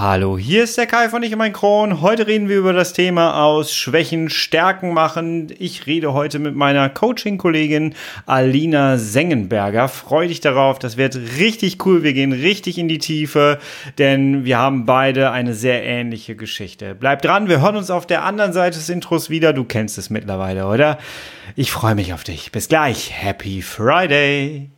Hallo, hier ist der Kai von Ich und mein Kron. Heute reden wir über das Thema aus Schwächen Stärken machen. Ich rede heute mit meiner Coaching-Kollegin Alina Sengenberger. Freu dich darauf, das wird richtig cool. Wir gehen richtig in die Tiefe, denn wir haben beide eine sehr ähnliche Geschichte. Bleib dran, wir hören uns auf der anderen Seite des Intros wieder. Du kennst es mittlerweile, oder? Ich freue mich auf dich. Bis gleich. Happy Friday!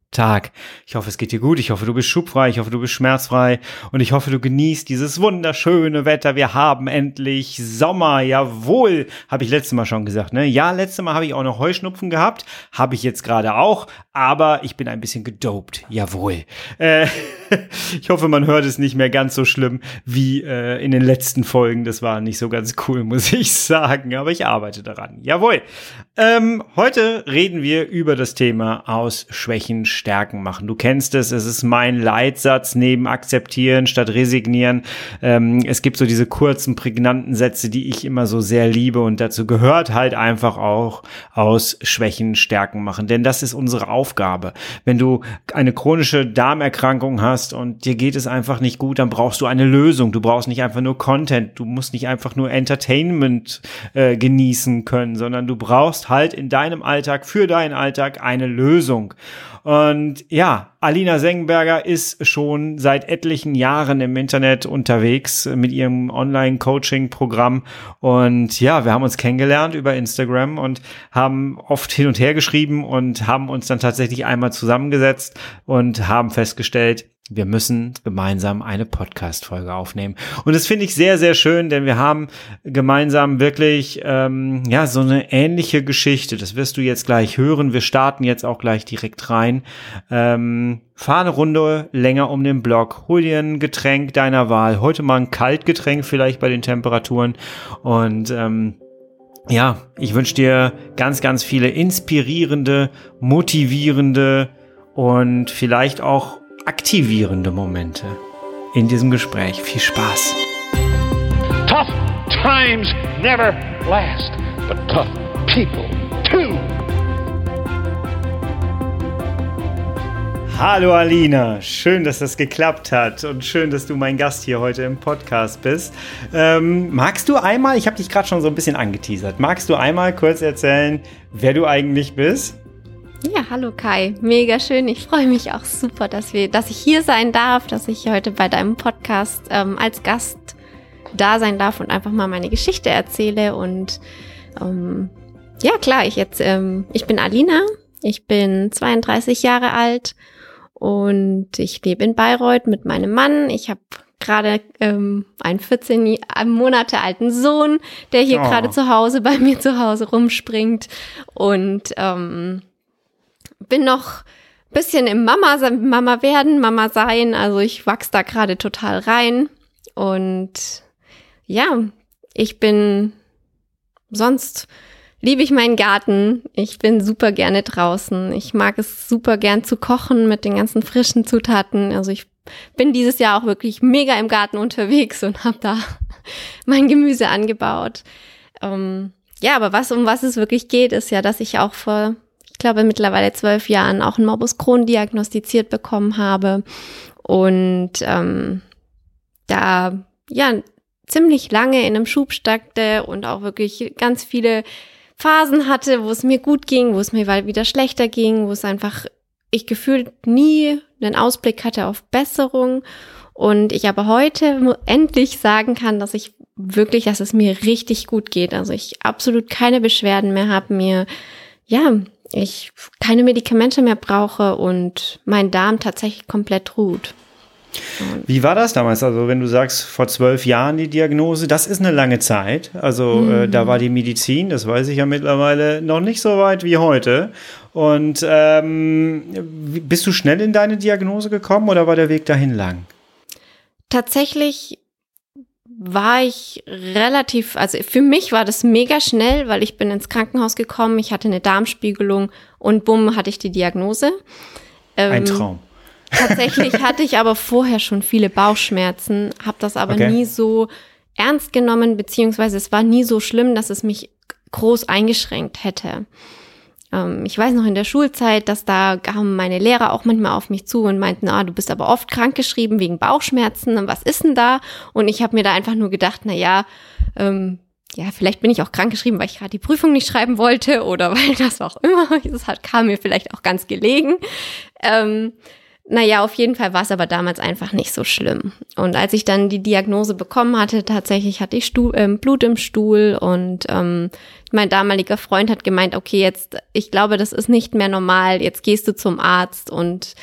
Tag. Ich hoffe, es geht dir gut. Ich hoffe, du bist schubfrei. Ich hoffe, du bist schmerzfrei. Und ich hoffe, du genießt dieses wunderschöne Wetter. Wir haben endlich Sommer. Jawohl. Habe ich letztes Mal schon gesagt, ne? Ja, letztes Mal habe ich auch noch Heuschnupfen gehabt. Habe ich jetzt gerade auch. Aber ich bin ein bisschen gedopt. Jawohl. Äh, ich hoffe, man hört es nicht mehr ganz so schlimm wie äh, in den letzten Folgen. Das war nicht so ganz cool, muss ich sagen. Aber ich arbeite daran. Jawohl. Ähm, heute reden wir über das Thema aus Schwächen Stärken machen. Du kennst es, es ist mein Leitsatz neben akzeptieren statt resignieren. Ähm, es gibt so diese kurzen, prägnanten Sätze, die ich immer so sehr liebe und dazu gehört halt einfach auch aus Schwächen Stärken machen. Denn das ist unsere Aufgabe. Wenn du eine chronische Darmerkrankung hast und dir geht es einfach nicht gut, dann brauchst du eine Lösung. Du brauchst nicht einfach nur Content. Du musst nicht einfach nur Entertainment äh, genießen können, sondern du brauchst halt in deinem Alltag, für deinen Alltag eine Lösung. Und ja, Alina Sengenberger ist schon seit etlichen Jahren im Internet unterwegs mit ihrem Online-Coaching-Programm. Und ja, wir haben uns kennengelernt über Instagram und haben oft hin und her geschrieben und haben uns dann tatsächlich einmal zusammengesetzt und haben festgestellt, wir müssen gemeinsam eine Podcast-Folge aufnehmen. Und das finde ich sehr, sehr schön, denn wir haben gemeinsam wirklich ähm, ja so eine ähnliche Geschichte. Das wirst du jetzt gleich hören. Wir starten jetzt auch gleich direkt rein. Ähm, fahr eine Runde länger um den Block, hol dir ein Getränk deiner Wahl. Heute mal ein Kaltgetränk vielleicht bei den Temperaturen und ähm, ja, ich wünsche dir ganz, ganz viele inspirierende, motivierende und vielleicht auch aktivierende Momente in diesem Gespräch. Viel Spaß. Tough times never last, but tough people too. Hallo Alina, schön, dass das geklappt hat und schön, dass du mein Gast hier heute im Podcast bist. Ähm, magst du einmal, ich habe dich gerade schon so ein bisschen angeteasert, magst du einmal kurz erzählen, wer du eigentlich bist? Ja, hallo Kai. Mega schön. Ich freue mich auch super, dass wir, dass ich hier sein darf, dass ich heute bei deinem Podcast ähm, als Gast da sein darf und einfach mal meine Geschichte erzähle. Und ähm, ja, klar, ich jetzt, ähm, ich bin Alina, ich bin 32 Jahre alt und ich lebe in Bayreuth mit meinem Mann. Ich habe gerade ähm, einen 14 Monate alten Sohn, der hier oh. gerade zu Hause bei mir zu Hause rumspringt und ähm, bin noch bisschen im Mama, Mama werden, Mama sein. Also ich wachse da gerade total rein. Und ja, ich bin sonst liebe ich meinen Garten. Ich bin super gerne draußen. Ich mag es super gern zu kochen mit den ganzen frischen Zutaten. Also ich bin dieses Jahr auch wirklich mega im Garten unterwegs und habe da mein Gemüse angebaut. Ähm, ja, aber was um was es wirklich geht, ist ja, dass ich auch vor glaube, mittlerweile zwölf Jahren auch ein Morbus Crohn diagnostiziert bekommen habe und ähm, da ja ziemlich lange in einem Schub steckte und auch wirklich ganz viele Phasen hatte, wo es mir gut ging, wo es mir wieder schlechter ging, wo es einfach ich gefühlt nie einen Ausblick hatte auf Besserung und ich aber heute endlich sagen kann, dass ich wirklich, dass es mir richtig gut geht. Also ich absolut keine Beschwerden mehr habe, mir ja ich keine Medikamente mehr brauche und mein Darm tatsächlich komplett ruht. Wie war das damals? Also, wenn du sagst, vor zwölf Jahren die Diagnose, das ist eine lange Zeit. Also, mhm. äh, da war die Medizin, das weiß ich ja mittlerweile, noch nicht so weit wie heute. Und ähm, bist du schnell in deine Diagnose gekommen oder war der Weg dahin lang? Tatsächlich war ich relativ, also für mich war das mega schnell, weil ich bin ins Krankenhaus gekommen, ich hatte eine Darmspiegelung und bumm, hatte ich die Diagnose. Ähm, Ein Traum. Tatsächlich hatte ich aber vorher schon viele Bauchschmerzen, habe das aber okay. nie so ernst genommen, beziehungsweise es war nie so schlimm, dass es mich groß eingeschränkt hätte. Ähm, ich weiß noch in der Schulzeit, dass da kamen meine Lehrer auch manchmal auf mich zu und meinten, ah, du bist aber oft krankgeschrieben wegen Bauchschmerzen, was ist denn da? Und ich habe mir da einfach nur gedacht, na ja, ähm, ja, vielleicht bin ich auch krankgeschrieben, weil ich gerade die Prüfung nicht schreiben wollte oder weil das auch immer, das hat, kam mir vielleicht auch ganz gelegen. Ähm, naja, auf jeden Fall war es aber damals einfach nicht so schlimm. Und als ich dann die Diagnose bekommen hatte, tatsächlich hatte ich Stuhl, äh, Blut im Stuhl und ähm, mein damaliger Freund hat gemeint, okay, jetzt, ich glaube, das ist nicht mehr normal, jetzt gehst du zum Arzt. Und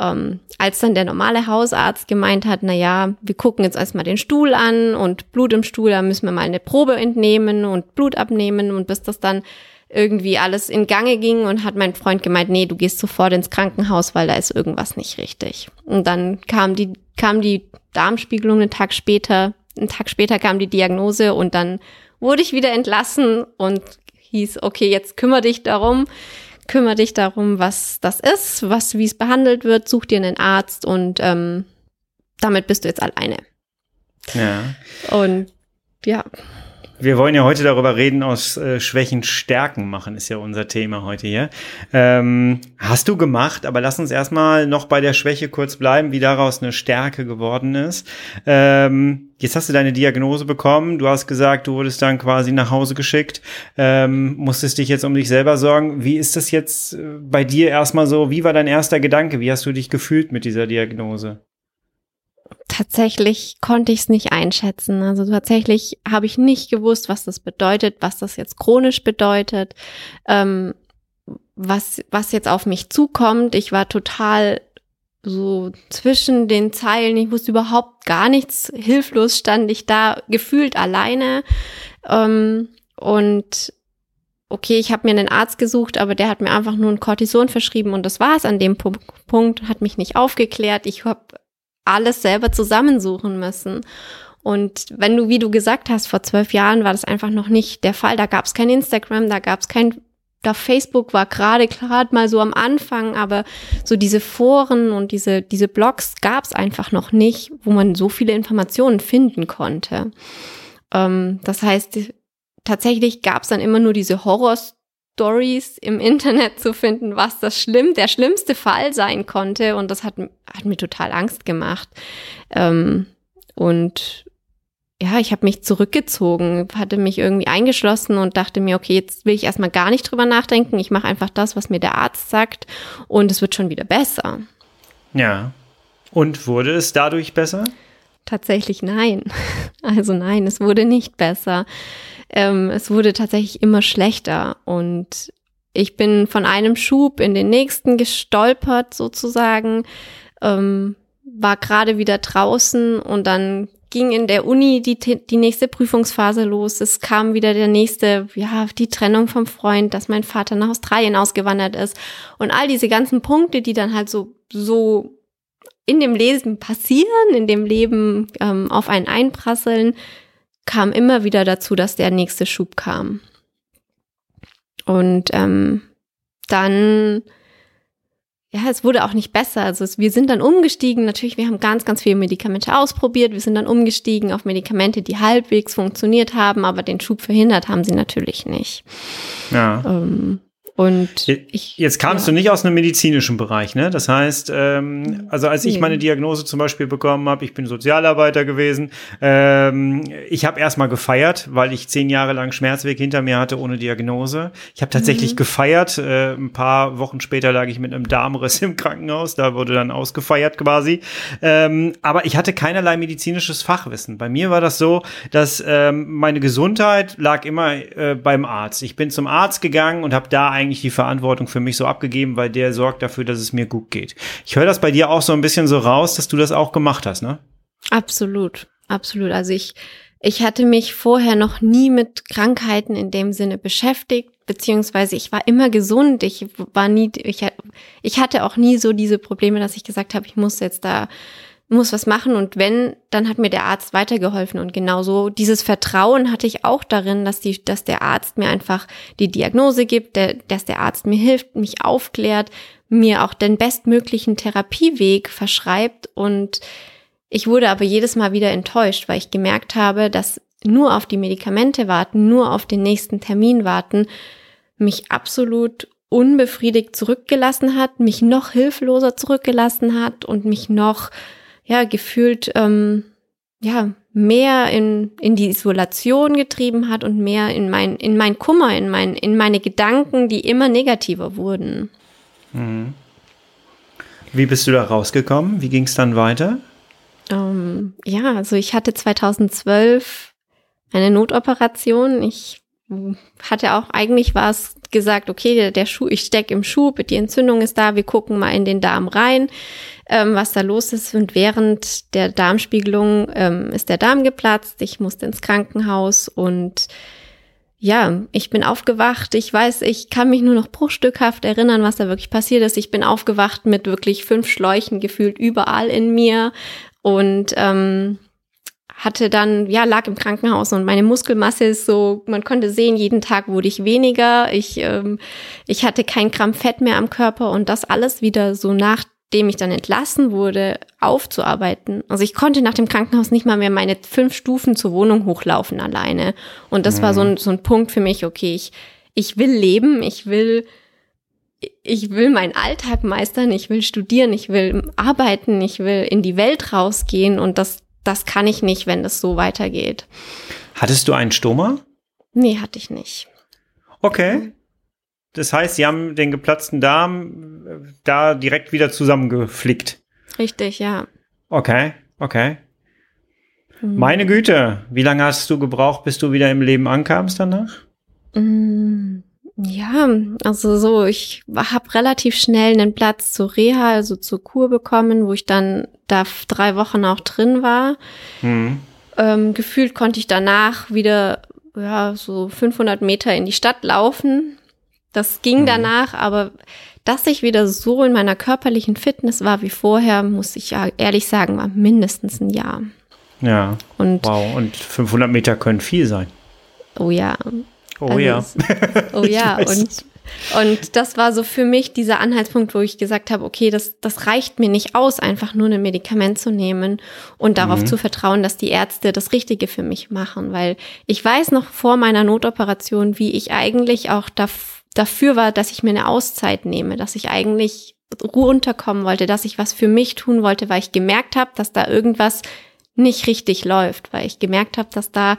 ähm, als dann der normale Hausarzt gemeint hat, na ja, wir gucken jetzt erstmal den Stuhl an und Blut im Stuhl, da müssen wir mal eine Probe entnehmen und Blut abnehmen. Und bis das dann irgendwie alles in Gange ging und hat mein Freund gemeint, nee, du gehst sofort ins Krankenhaus, weil da ist irgendwas nicht richtig. Und dann kam die, kam die Darmspiegelung einen Tag später, einen Tag später kam die Diagnose und dann wurde ich wieder entlassen und hieß, okay, jetzt kümmere dich darum, kümmere dich darum, was das ist, was, wie es behandelt wird, such dir einen Arzt und ähm, damit bist du jetzt alleine. Ja. Und ja. Wir wollen ja heute darüber reden, aus äh, Schwächen Stärken machen, ist ja unser Thema heute hier. Ähm, hast du gemacht, aber lass uns erstmal noch bei der Schwäche kurz bleiben, wie daraus eine Stärke geworden ist. Ähm, jetzt hast du deine Diagnose bekommen, du hast gesagt, du wurdest dann quasi nach Hause geschickt, ähm, musstest dich jetzt um dich selber sorgen. Wie ist das jetzt äh, bei dir erstmal so? Wie war dein erster Gedanke? Wie hast du dich gefühlt mit dieser Diagnose? Tatsächlich konnte ich es nicht einschätzen. Also tatsächlich habe ich nicht gewusst, was das bedeutet, was das jetzt chronisch bedeutet, ähm, was, was jetzt auf mich zukommt. Ich war total so zwischen den Zeilen. Ich wusste überhaupt gar nichts. Hilflos stand ich da gefühlt alleine. Ähm, und okay, ich habe mir einen Arzt gesucht, aber der hat mir einfach nur ein Cortison verschrieben und das war es an dem Punkt, hat mich nicht aufgeklärt. Ich habe alles selber zusammensuchen müssen. Und wenn du, wie du gesagt hast, vor zwölf Jahren war das einfach noch nicht der Fall. Da gab es kein Instagram, da gab es kein, da Facebook war gerade gerade mal so am Anfang, aber so diese Foren und diese diese Blogs gab es einfach noch nicht, wo man so viele Informationen finden konnte. Ähm, das heißt, tatsächlich gab es dann immer nur diese Horrors Stories im Internet zu finden, was das schlimm, der schlimmste Fall sein konnte. Und das hat, hat mir total Angst gemacht. Ähm, und ja, ich habe mich zurückgezogen, hatte mich irgendwie eingeschlossen und dachte mir, okay, jetzt will ich erstmal gar nicht drüber nachdenken. Ich mache einfach das, was mir der Arzt sagt und es wird schon wieder besser. Ja. Und wurde es dadurch besser? Tatsächlich nein. Also nein, es wurde nicht besser ähm, es wurde tatsächlich immer schlechter und ich bin von einem Schub in den nächsten gestolpert sozusagen, ähm, war gerade wieder draußen und dann ging in der Uni die, die nächste Prüfungsphase los. Es kam wieder der nächste, ja, die Trennung vom Freund, dass mein Vater nach Australien ausgewandert ist und all diese ganzen Punkte, die dann halt so, so in dem Leben passieren, in dem Leben ähm, auf einen einprasseln, kam immer wieder dazu, dass der nächste Schub kam. Und ähm, dann, ja, es wurde auch nicht besser. Also es, wir sind dann umgestiegen. Natürlich, wir haben ganz, ganz viele Medikamente ausprobiert. Wir sind dann umgestiegen auf Medikamente, die halbwegs funktioniert haben, aber den Schub verhindert haben sie natürlich nicht. Ja. Ähm, und ich, jetzt kamst ja. du nicht aus einem medizinischen Bereich, ne? Das heißt, ähm, also als ich meine Diagnose zum Beispiel bekommen habe, ich bin Sozialarbeiter gewesen, ähm, ich habe erstmal gefeiert, weil ich zehn Jahre lang Schmerzweg hinter mir hatte ohne Diagnose. Ich habe tatsächlich mhm. gefeiert. Äh, ein paar Wochen später lag ich mit einem Darmriss im Krankenhaus, da wurde dann ausgefeiert quasi. Ähm, aber ich hatte keinerlei medizinisches Fachwissen. Bei mir war das so, dass ähm, meine Gesundheit lag immer äh, beim Arzt. Ich bin zum Arzt gegangen und habe da eigentlich eigentlich die Verantwortung für mich so abgegeben, weil der sorgt dafür, dass es mir gut geht. Ich höre das bei dir auch so ein bisschen so raus, dass du das auch gemacht hast, ne? Absolut, absolut. Also ich, ich hatte mich vorher noch nie mit Krankheiten in dem Sinne beschäftigt, beziehungsweise ich war immer gesund. Ich war nie, ich, ich hatte auch nie so diese Probleme, dass ich gesagt habe, ich muss jetzt da muss was machen und wenn, dann hat mir der Arzt weitergeholfen. Und genauso dieses Vertrauen hatte ich auch darin, dass die, dass der Arzt mir einfach die Diagnose gibt, der, dass der Arzt mir hilft, mich aufklärt, mir auch den bestmöglichen Therapieweg verschreibt. Und ich wurde aber jedes Mal wieder enttäuscht, weil ich gemerkt habe, dass nur auf die Medikamente warten, nur auf den nächsten Termin warten, mich absolut unbefriedigt zurückgelassen hat, mich noch hilfloser zurückgelassen hat und mich noch, ja, gefühlt, ähm, ja, mehr in, in die Isolation getrieben hat und mehr in mein, in mein Kummer, in mein, in meine Gedanken, die immer negativer wurden. Mhm. Wie bist du da rausgekommen? Wie ging es dann weiter? Ähm, ja, also ich hatte 2012 eine Notoperation. Ich hatte auch, eigentlich war es gesagt, okay, der, der Schuh, ich steck im Schub, die Entzündung ist da, wir gucken mal in den Darm rein, ähm, was da los ist. Und während der Darmspiegelung ähm, ist der Darm geplatzt, ich musste ins Krankenhaus und ja, ich bin aufgewacht. Ich weiß, ich kann mich nur noch bruchstückhaft erinnern, was da wirklich passiert ist. Ich bin aufgewacht mit wirklich fünf Schläuchen gefühlt überall in mir und ähm, hatte dann, ja, lag im Krankenhaus und meine Muskelmasse ist so, man konnte sehen, jeden Tag wurde ich weniger. Ich, ähm, ich hatte kein Gramm Fett mehr am Körper und das alles wieder so nachdem ich dann entlassen wurde, aufzuarbeiten. Also ich konnte nach dem Krankenhaus nicht mal mehr meine fünf Stufen zur Wohnung hochlaufen alleine. Und das mhm. war so ein, so ein Punkt für mich, okay, ich, ich will leben, ich will, ich will meinen Alltag meistern, ich will studieren, ich will arbeiten, ich will in die Welt rausgehen und das das kann ich nicht, wenn das so weitergeht. Hattest du einen Stoma? Nee, hatte ich nicht. Okay. Das heißt, sie haben den geplatzten Darm äh, da direkt wieder zusammengeflickt. Richtig, ja. Okay, okay. Hm. Meine Güte, wie lange hast du gebraucht, bis du wieder im Leben ankamst danach? Hm. Ja, also so, ich habe relativ schnell einen Platz zur Reha, also zur Kur bekommen, wo ich dann da drei Wochen auch drin war. Mhm. Ähm, gefühlt konnte ich danach wieder ja so 500 Meter in die Stadt laufen. Das ging mhm. danach, aber dass ich wieder so in meiner körperlichen Fitness war wie vorher, muss ich ja ehrlich sagen, war mindestens ein Jahr. Ja. Und wow. Und 500 Meter können viel sein. Oh ja. Oh also ja. Es, oh ja. und, und das war so für mich dieser Anhaltspunkt, wo ich gesagt habe, okay, das, das reicht mir nicht aus, einfach nur ein Medikament zu nehmen und darauf mhm. zu vertrauen, dass die Ärzte das Richtige für mich machen. Weil ich weiß noch vor meiner Notoperation, wie ich eigentlich auch dafür war, dass ich mir eine Auszeit nehme, dass ich eigentlich runterkommen wollte, dass ich was für mich tun wollte, weil ich gemerkt habe, dass da irgendwas nicht richtig läuft, weil ich gemerkt habe, dass da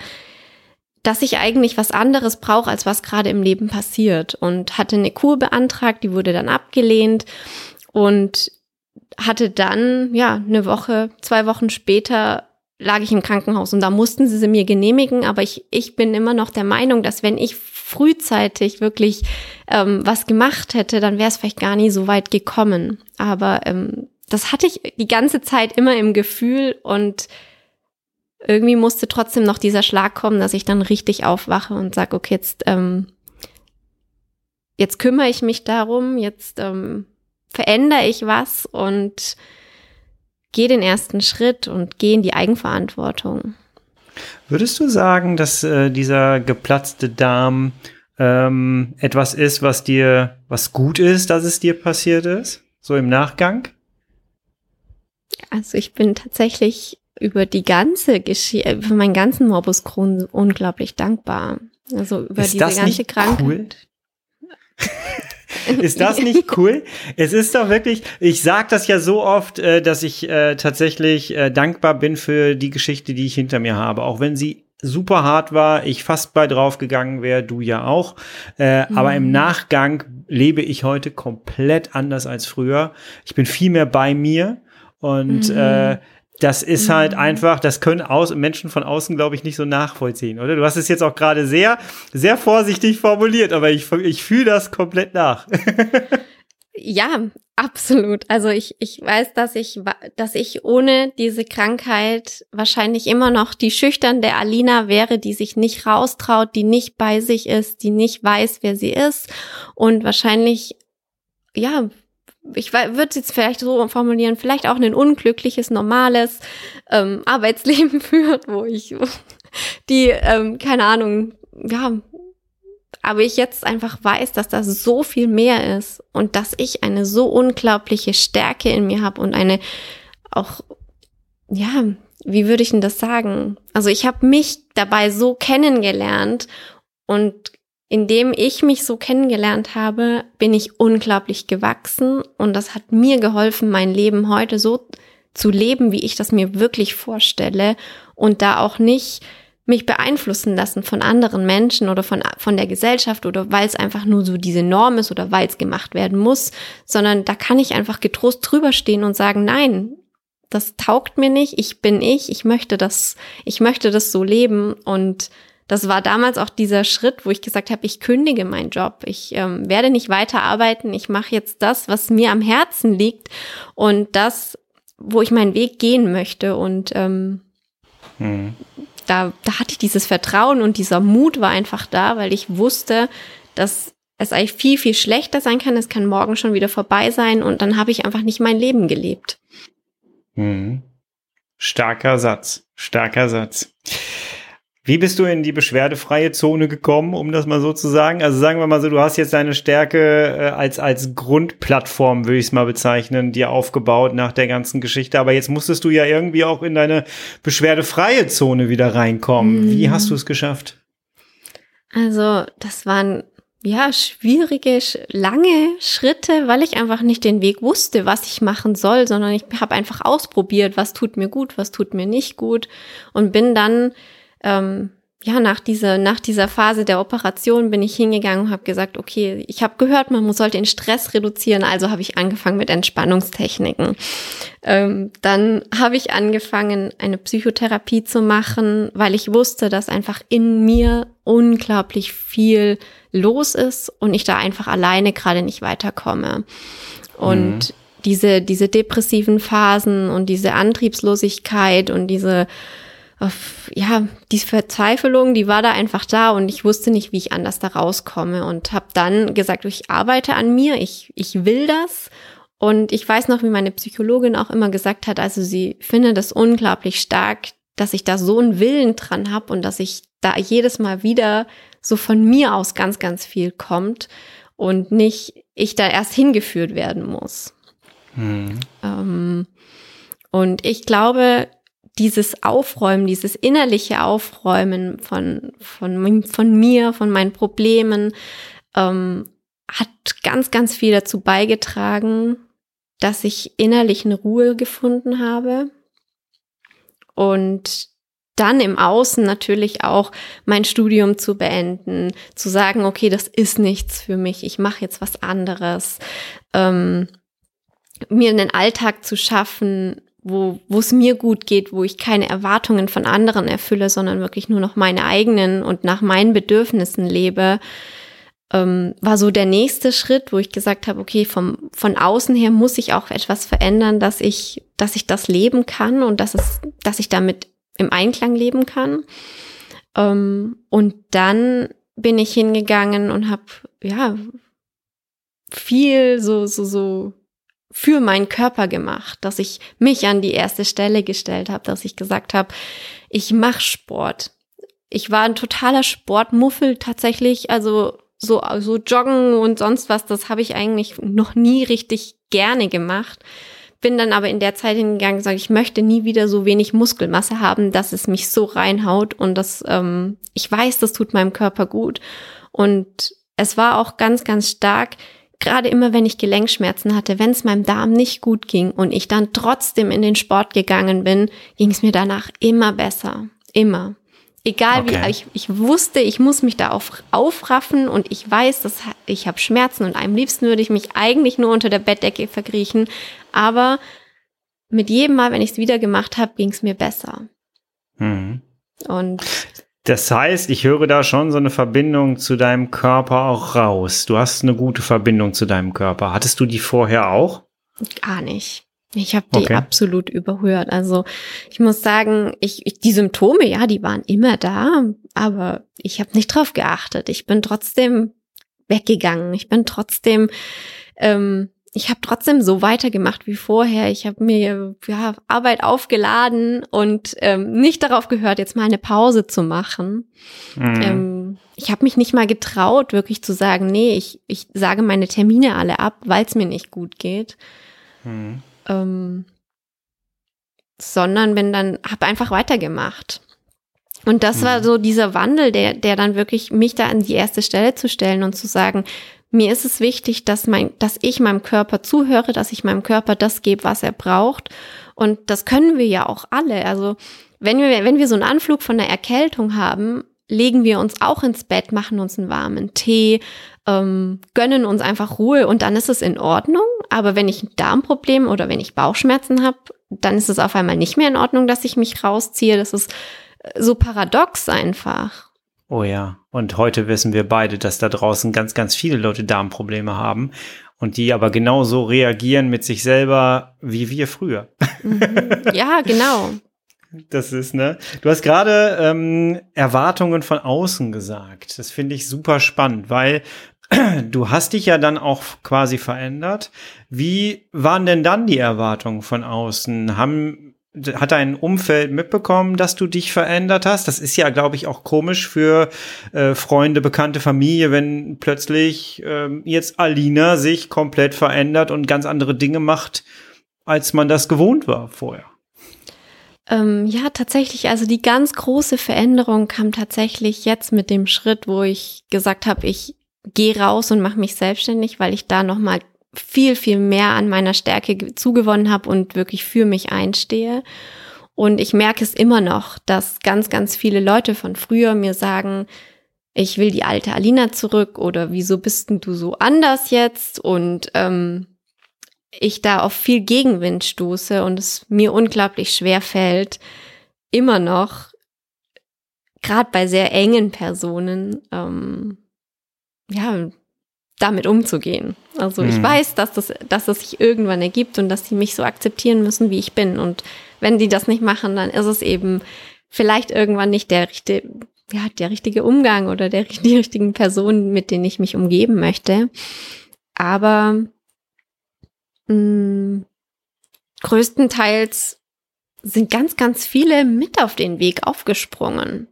dass ich eigentlich was anderes brauche, als was gerade im Leben passiert. Und hatte eine Kur beantragt, die wurde dann abgelehnt und hatte dann, ja, eine Woche, zwei Wochen später lag ich im Krankenhaus und da mussten sie sie mir genehmigen, aber ich, ich bin immer noch der Meinung, dass wenn ich frühzeitig wirklich ähm, was gemacht hätte, dann wäre es vielleicht gar nie so weit gekommen. Aber ähm, das hatte ich die ganze Zeit immer im Gefühl und irgendwie musste trotzdem noch dieser Schlag kommen, dass ich dann richtig aufwache und sage, okay, jetzt, ähm, jetzt kümmere ich mich darum, jetzt ähm, verändere ich was und gehe den ersten Schritt und gehe in die Eigenverantwortung. Würdest du sagen, dass äh, dieser geplatzte Darm ähm, etwas ist, was dir, was gut ist, dass es dir passiert ist? So im Nachgang? Also ich bin tatsächlich über die ganze Geschichte, äh, für meinen ganzen Morbus Crohn unglaublich dankbar. Also über ist diese das ganze Krankheit. Cool? ist das nicht cool? Es ist doch wirklich, ich sag das ja so oft, äh, dass ich äh, tatsächlich äh, dankbar bin für die Geschichte, die ich hinter mir habe, auch wenn sie super hart war, ich fast bei drauf gegangen wäre, du ja auch. Äh, mhm. Aber im mhm. Nachgang lebe ich heute komplett anders als früher. Ich bin viel mehr bei mir und mhm. äh, das ist halt mhm. einfach, das können aus, Menschen von außen, glaube ich, nicht so nachvollziehen, oder? Du hast es jetzt auch gerade sehr, sehr vorsichtig formuliert, aber ich, ich fühle das komplett nach. ja, absolut. Also ich, ich weiß, dass ich, dass ich ohne diese Krankheit wahrscheinlich immer noch die schüchternde Alina wäre, die sich nicht raustraut, die nicht bei sich ist, die nicht weiß, wer sie ist und wahrscheinlich ja, ich würde es jetzt vielleicht so formulieren, vielleicht auch ein unglückliches, normales ähm, Arbeitsleben führt, wo ich die, ähm, keine Ahnung, ja, aber ich jetzt einfach weiß, dass da so viel mehr ist und dass ich eine so unglaubliche Stärke in mir habe und eine auch, ja, wie würde ich denn das sagen? Also ich habe mich dabei so kennengelernt und indem ich mich so kennengelernt habe, bin ich unglaublich gewachsen und das hat mir geholfen, mein Leben heute so zu leben, wie ich das mir wirklich vorstelle und da auch nicht mich beeinflussen lassen von anderen Menschen oder von, von der Gesellschaft oder weil es einfach nur so diese Norm ist oder weil es gemacht werden muss, sondern da kann ich einfach getrost drüber stehen und sagen, nein, das taugt mir nicht, ich bin ich, ich möchte das, ich möchte das so leben und das war damals auch dieser Schritt, wo ich gesagt habe, ich kündige meinen Job, ich ähm, werde nicht weiter arbeiten, ich mache jetzt das, was mir am Herzen liegt und das, wo ich meinen Weg gehen möchte und ähm, hm da, da hatte ich dieses Vertrauen und dieser Mut war einfach da, weil ich wusste, dass es eigentlich viel, viel schlechter sein kann. Es kann morgen schon wieder vorbei sein und dann habe ich einfach nicht mein Leben gelebt. Mhm. Starker Satz, starker Satz. Wie bist du in die beschwerdefreie Zone gekommen, um das mal so zu sagen? Also sagen wir mal so, du hast jetzt deine Stärke äh, als, als Grundplattform, würde ich es mal bezeichnen, dir aufgebaut nach der ganzen Geschichte. Aber jetzt musstest du ja irgendwie auch in deine beschwerdefreie Zone wieder reinkommen. Mhm. Wie hast du es geschafft? Also, das waren ja schwierige, lange Schritte, weil ich einfach nicht den Weg wusste, was ich machen soll, sondern ich habe einfach ausprobiert, was tut mir gut, was tut mir nicht gut und bin dann ähm, ja, nach dieser, nach dieser Phase der Operation bin ich hingegangen und habe gesagt, okay, ich habe gehört, man sollte den Stress reduzieren, also habe ich angefangen mit Entspannungstechniken. Ähm, dann habe ich angefangen, eine Psychotherapie zu machen, weil ich wusste, dass einfach in mir unglaublich viel los ist und ich da einfach alleine gerade nicht weiterkomme. Und mhm. diese, diese depressiven Phasen und diese Antriebslosigkeit und diese ja, die Verzweiflung, die war da einfach da und ich wusste nicht, wie ich anders da rauskomme und habe dann gesagt, ich arbeite an mir, ich, ich will das und ich weiß noch, wie meine Psychologin auch immer gesagt hat, also sie findet es unglaublich stark, dass ich da so einen Willen dran habe und dass ich da jedes Mal wieder so von mir aus ganz, ganz viel kommt und nicht ich da erst hingeführt werden muss. Hm. Ähm, und ich glaube, dieses Aufräumen, dieses innerliche Aufräumen von, von, von mir, von meinen Problemen, ähm, hat ganz, ganz viel dazu beigetragen, dass ich innerlich eine Ruhe gefunden habe und dann im Außen natürlich auch mein Studium zu beenden, zu sagen, okay, das ist nichts für mich, ich mache jetzt was anderes, ähm, mir einen Alltag zu schaffen, wo wo es mir gut geht, wo ich keine Erwartungen von anderen erfülle, sondern wirklich nur noch meine eigenen und nach meinen Bedürfnissen lebe, ähm, war so der nächste Schritt, wo ich gesagt habe, okay, vom von außen her muss ich auch etwas verändern, dass ich dass ich das leben kann und dass es dass ich damit im Einklang leben kann. Ähm, und dann bin ich hingegangen und habe ja viel so so so für meinen Körper gemacht, dass ich mich an die erste Stelle gestellt habe, dass ich gesagt habe, ich mache Sport. Ich war ein totaler Sportmuffel tatsächlich, also so so joggen und sonst was, das habe ich eigentlich noch nie richtig gerne gemacht. Bin dann aber in der Zeit hingegangen und gesagt, ich möchte nie wieder so wenig Muskelmasse haben, dass es mich so reinhaut und das ähm, ich weiß, das tut meinem Körper gut und es war auch ganz ganz stark gerade immer, wenn ich Gelenkschmerzen hatte, wenn es meinem Darm nicht gut ging und ich dann trotzdem in den Sport gegangen bin, ging es mir danach immer besser. Immer. Egal okay. wie, ich, ich wusste, ich muss mich da auf, aufraffen und ich weiß, dass ich habe Schmerzen und am liebsten würde ich mich eigentlich nur unter der Bettdecke verkriechen. Aber mit jedem Mal, wenn ich es wieder gemacht habe, ging es mir besser. Mhm. Und das heißt, ich höre da schon so eine Verbindung zu deinem Körper auch raus. Du hast eine gute Verbindung zu deinem Körper. Hattest du die vorher auch? Gar nicht. Ich habe die okay. absolut überhört. Also ich muss sagen, ich, ich, die Symptome, ja, die waren immer da, aber ich habe nicht drauf geachtet. Ich bin trotzdem weggegangen. Ich bin trotzdem ähm, ich habe trotzdem so weitergemacht wie vorher. Ich habe mir ja, Arbeit aufgeladen und ähm, nicht darauf gehört, jetzt mal eine Pause zu machen. Mhm. Ähm, ich habe mich nicht mal getraut, wirklich zu sagen, nee, ich, ich sage meine Termine alle ab, weil es mir nicht gut geht. Mhm. Ähm, sondern bin dann, habe einfach weitergemacht. Und das mhm. war so dieser Wandel, der, der dann wirklich mich da an die erste Stelle zu stellen und zu sagen, mir ist es wichtig, dass mein, dass ich meinem Körper zuhöre, dass ich meinem Körper das gebe, was er braucht. Und das können wir ja auch alle. Also wenn wir, wenn wir so einen Anflug von einer Erkältung haben, legen wir uns auch ins Bett, machen uns einen warmen Tee, ähm, gönnen uns einfach Ruhe und dann ist es in Ordnung. Aber wenn ich ein Darmproblem oder wenn ich Bauchschmerzen habe, dann ist es auf einmal nicht mehr in Ordnung, dass ich mich rausziehe. Das ist äh, so paradox einfach. Oh ja, und heute wissen wir beide, dass da draußen ganz, ganz viele Leute Darmprobleme haben und die aber genauso reagieren mit sich selber wie wir früher. Mhm. Ja, genau. Das ist, ne? Du hast gerade ähm, Erwartungen von außen gesagt. Das finde ich super spannend, weil du hast dich ja dann auch quasi verändert. Wie waren denn dann die Erwartungen von außen? Haben, hat dein Umfeld mitbekommen, dass du dich verändert hast? Das ist ja, glaube ich, auch komisch für äh, Freunde, bekannte Familie, wenn plötzlich äh, jetzt Alina sich komplett verändert und ganz andere Dinge macht, als man das gewohnt war vorher. Ähm, ja, tatsächlich, also die ganz große Veränderung kam tatsächlich jetzt mit dem Schritt, wo ich gesagt habe, ich gehe raus und mache mich selbstständig, weil ich da nochmal viel, viel mehr an meiner Stärke zugewonnen habe und wirklich für mich einstehe. Und ich merke es immer noch, dass ganz, ganz viele Leute von früher mir sagen, ich will die alte Alina zurück oder wieso bist denn du so anders jetzt? Und ähm, ich da auf viel Gegenwind stoße und es mir unglaublich schwer fällt, immer noch, gerade bei sehr engen Personen, ähm, ja, damit umzugehen. Also ich mhm. weiß, dass das, dass das sich irgendwann ergibt und dass die mich so akzeptieren müssen, wie ich bin. Und wenn die das nicht machen, dann ist es eben vielleicht irgendwann nicht der richtige, ja, der richtige Umgang oder der, die richtigen Personen, mit denen ich mich umgeben möchte. Aber mh, mm, größtenteils sind ganz, ganz viele mit auf den Weg aufgesprungen.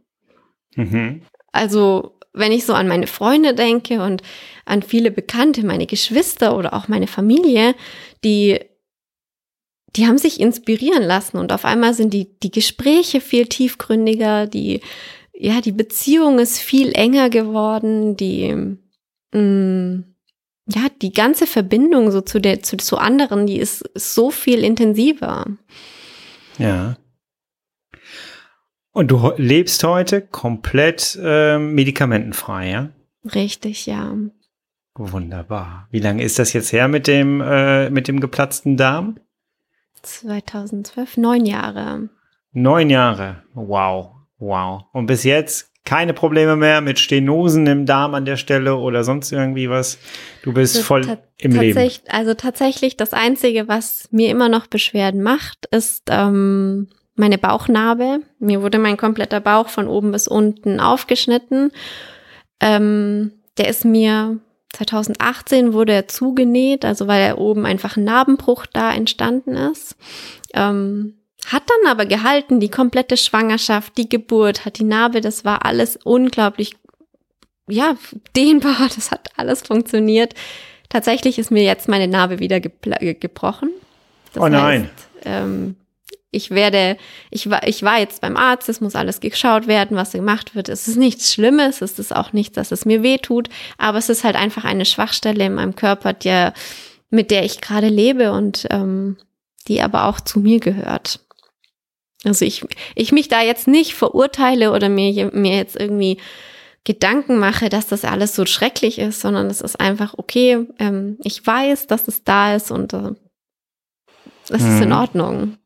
Mhm. Also wenn ich so an meine Freunde denke und an viele Bekannte, meine Geschwister oder auch meine Familie, die, die haben sich inspirieren lassen und auf einmal sind die, die Gespräche viel tiefgründiger, die, ja, die Beziehung ist viel enger geworden, die, mh, mm, ja, die ganze Verbindung so zu der, zu, zu anderen, die ist, ist so viel intensiver. Ja. Und du lebst heute komplett äh, medikamentenfrei, ja? Richtig, ja. Wunderbar. Wie lange ist das jetzt her mit dem, äh, mit dem geplatzten Darm? 2012, neun Jahre. Neun Jahre. Wow. Wow. Und bis jetzt keine Probleme mehr mit Stenosen im Darm an der Stelle oder sonst irgendwie was. Du bist also voll im Leben. Also tatsächlich das Einzige, was mir immer noch Beschwerden macht, ist ähm, meine Bauchnarbe. Mir wurde mein kompletter Bauch von oben bis unten aufgeschnitten. Ähm, der ist mir 2018 wurde er zugenäht, also weil er oben einfach ein Narbenbruch da entstanden ist. Ähm, hat dann aber gehalten, die komplette Schwangerschaft, die Geburt, hat die Narbe, das war alles unglaublich, ja, dehnbar, das hat alles funktioniert. Tatsächlich ist mir jetzt meine Narbe wieder gebrochen. Das oh nein. Heißt, ähm, ich werde, ich war, ich war jetzt beim Arzt, es muss alles geschaut werden, was gemacht wird. Es ist nichts Schlimmes, es ist auch nichts, dass es mir weh tut, aber es ist halt einfach eine Schwachstelle in meinem Körper, der, mit der ich gerade lebe und ähm, die aber auch zu mir gehört. Also ich, ich mich da jetzt nicht verurteile oder mir, mir jetzt irgendwie Gedanken mache, dass das alles so schrecklich ist, sondern es ist einfach okay. Ähm, ich weiß, dass es da ist und äh, es ist in mhm. Ordnung.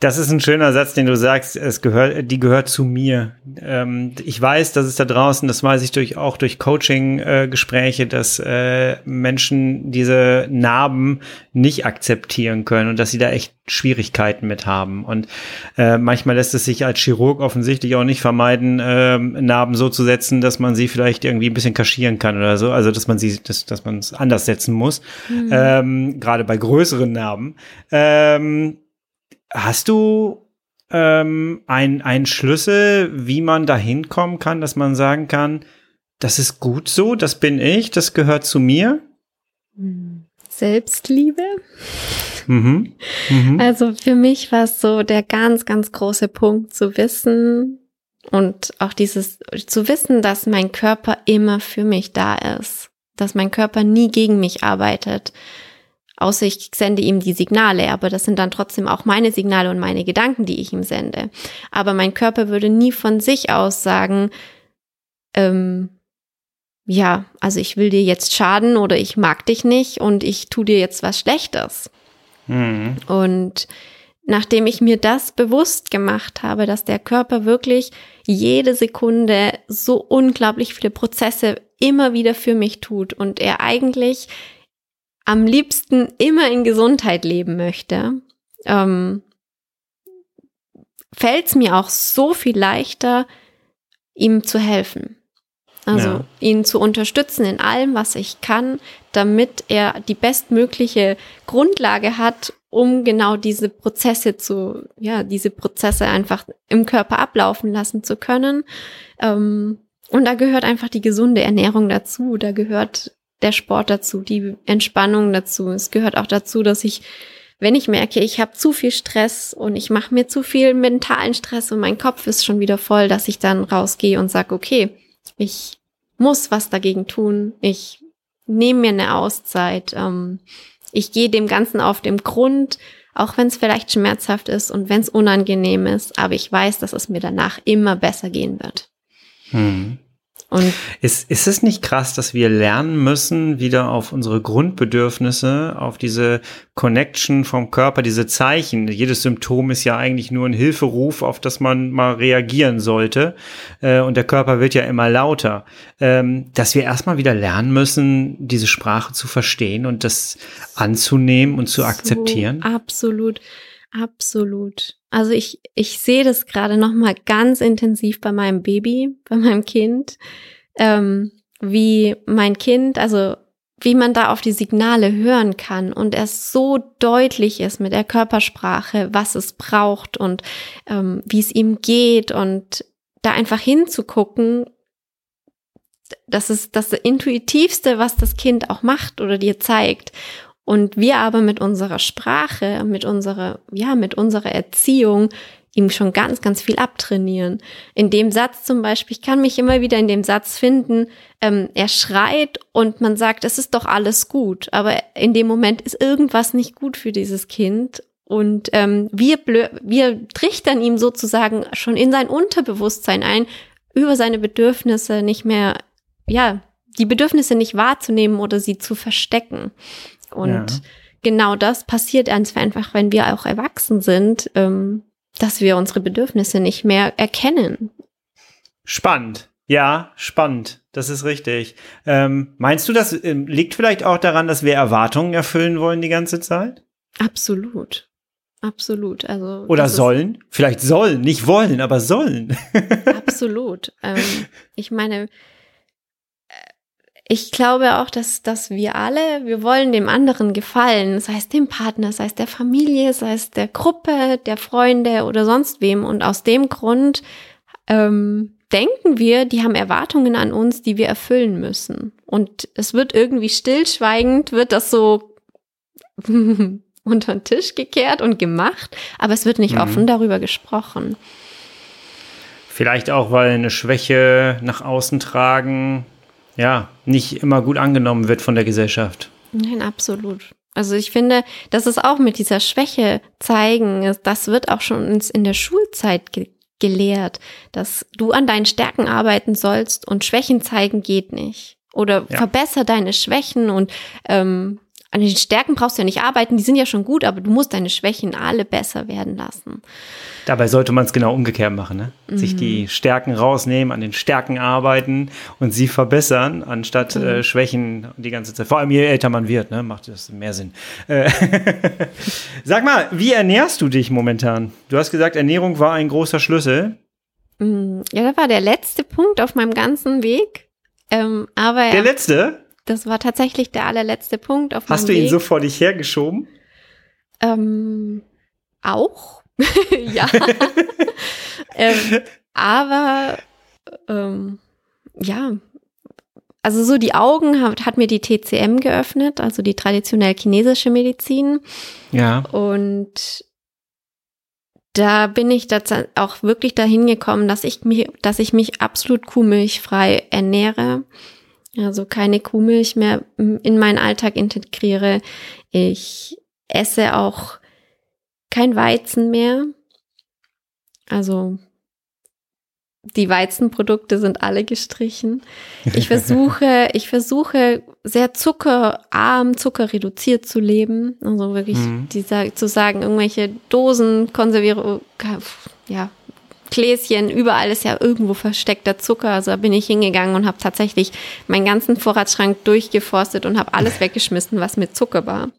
Das ist ein schöner Satz, den du sagst, es gehört, die gehört zu mir. Ähm, ich weiß, dass es da draußen, das weiß ich durch, auch durch Coaching-Gespräche, äh, dass äh, Menschen diese Narben nicht akzeptieren können und dass sie da echt Schwierigkeiten mit haben. Und äh, manchmal lässt es sich als Chirurg offensichtlich auch nicht vermeiden, äh, Narben so zu setzen, dass man sie vielleicht irgendwie ein bisschen kaschieren kann oder so. Also dass man sie, dass, dass man es anders setzen muss. Mhm. Ähm, Gerade bei größeren Narben. Ähm, Hast du ähm, ein, ein Schlüssel, wie man da hinkommen kann, dass man sagen kann, das ist gut so, das bin ich, das gehört zu mir? Selbstliebe. Mhm. Mhm. Also für mich war es so der ganz, ganz große Punkt zu wissen und auch dieses zu wissen, dass mein Körper immer für mich da ist, dass mein Körper nie gegen mich arbeitet, außer ich sende ihm die Signale, aber das sind dann trotzdem auch meine Signale und meine Gedanken, die ich ihm sende. Aber mein Körper würde nie von sich aus sagen, ähm, ja, also ich will dir jetzt schaden oder ich mag dich nicht und ich tu dir jetzt was Schlechtes. Mhm. Und nachdem ich mir das bewusst gemacht habe, dass der Körper wirklich jede Sekunde so unglaublich viele Prozesse immer wieder für mich tut und er eigentlich am liebsten immer in Gesundheit leben möchte, ähm, fällt es mir auch so viel leichter, ihm zu helfen. Also Ja. ihn zu unterstützen in allem, was ich kann, damit er die bestmögliche Grundlage hat, um genau diese Prozesse zu, ja, diese Prozesse einfach im Körper ablaufen lassen zu können. Ähm, und da gehört einfach die gesunde Ernährung dazu, da gehört der Sport dazu, die Entspannung dazu. Es gehört auch dazu, dass ich, wenn ich merke, ich habe zu viel Stress und ich mache mir zu viel mentalen Stress und mein Kopf ist schon wieder voll, dass ich dann rausgehe und sage, okay, ich muss was dagegen tun. Ich nehme mir eine Auszeit. Ähm, ich gehe dem Ganzen auf den Grund, auch wenn es vielleicht schmerzhaft ist und wenn es unangenehm ist. Aber ich weiß, dass es mir danach immer besser gehen wird. Mhm. Und Ist, ist es nicht krass, dass wir lernen müssen, wieder auf unsere Grundbedürfnisse, auf diese Connection vom Körper, diese Zeichen? Jedes Symptom ist ja eigentlich nur ein Hilferuf, auf das man mal reagieren sollte. Äh, und der Körper wird ja immer lauter. Ähm, dass wir erstmal wieder lernen müssen, diese Sprache zu verstehen und das anzunehmen und zu akzeptieren. So, absolut, absolut. Also ich, ich sehe das gerade noch mal ganz intensiv bei meinem Baby, bei meinem Kind, ähm, wie mein Kind, also wie man da auf die Signale hören kann und es so deutlich ist mit der Körpersprache, was es braucht und ähm, wie es ihm geht und da einfach hinzugucken, das ist das Intuitivste, was das Kind auch macht oder dir zeigt. Und wir aber mit unserer Sprache, mit unserer, ja, mit unserer Erziehung ihm schon ganz, ganz viel abtrainieren. In dem Satz zum Beispiel, ich kann mich immer wieder in dem Satz finden, ähm, er schreit und man sagt, es ist doch alles gut, aber in dem Moment ist irgendwas nicht gut für dieses Kind und ähm, wir, blö wir trichtern ihm sozusagen schon in sein Unterbewusstsein ein, über seine Bedürfnisse nicht mehr, ja, die Bedürfnisse nicht wahrzunehmen oder sie zu verstecken. Und Ja. genau das passiert einfach, wenn wir auch erwachsen sind, ähm, dass wir unsere Bedürfnisse nicht mehr erkennen. Spannend. Ja, spannend. Das ist richtig. Ähm, meinst du, das ähm, liegt vielleicht auch daran, dass wir Erwartungen erfüllen wollen die ganze Zeit? Absolut. Absolut. Also Oder ist- sollen? Vielleicht sollen, nicht wollen, aber sollen. Absolut. ähm, ich meine, ich glaube auch, dass, dass wir alle, wir wollen dem anderen gefallen, sei es dem Partner, sei es der Familie, sei es der Gruppe, der Freunde oder sonst wem. Und aus dem Grund ähm, denken wir, die haben Erwartungen an uns, die wir erfüllen müssen. Und es wird irgendwie stillschweigend, wird das so unter den Tisch gekehrt und gemacht, aber es wird nicht Mhm. offen darüber gesprochen. Vielleicht auch, weil eine Schwäche nach außen tragen, ja, nicht immer gut angenommen wird von der Gesellschaft. Nein, absolut. Also ich finde, das ist auch mit dieser Schwäche zeigen, ist- das wird auch schon uns in der Schulzeit ge gelehrt, dass du an deinen Stärken arbeiten sollst und Schwächen zeigen geht nicht. Oder Ja. verbessere deine Schwächen und ähm, an den Stärken brauchst du ja nicht arbeiten, die sind ja schon gut, aber du musst deine Schwächen alle besser werden lassen. Dabei sollte man es genau umgekehrt machen, ne? Sich Mhm. die Stärken rausnehmen, an den Stärken arbeiten und sie verbessern, anstatt Mhm. äh, Schwächen die ganze Zeit. Vor allem je älter man wird, ne? Macht das mehr Sinn. Äh, Sag mal, wie ernährst du dich momentan? Du hast gesagt, Ernährung war ein großer Schlüssel. Mm, Ja, das war der letzte Punkt auf meinem ganzen Weg. Ähm, aber Der letzte? Das war tatsächlich der allerletzte Punkt auf Hast du ihn Weg. so vor dich hergeschoben? Ähm, auch. ja. ähm, aber ähm, ja, also so die Augen hat, hat mir die TCM geöffnet, also die traditionell chinesische Medizin. Ja. Und da bin ich auch wirklich dahin gekommen, dass ich mich, dass ich mich absolut kuhmilchfrei ernähre. Also keine Kuhmilch mehr in meinen Alltag integriere. Ich esse auch kein Weizen mehr. Also die Weizenprodukte sind alle gestrichen. Ich versuche, ich versuche sehr zuckerarm, zuckerreduziert zu leben. Also wirklich mhm. dieser, zu sagen, irgendwelche Dosen, Konserviere, ja, Gläschen, überall ist ja irgendwo versteckter Zucker. Also da bin ich hingegangen und habe tatsächlich meinen ganzen Vorratsschrank durchgeforstet und habe alles weggeschmissen, was mit Zucker war.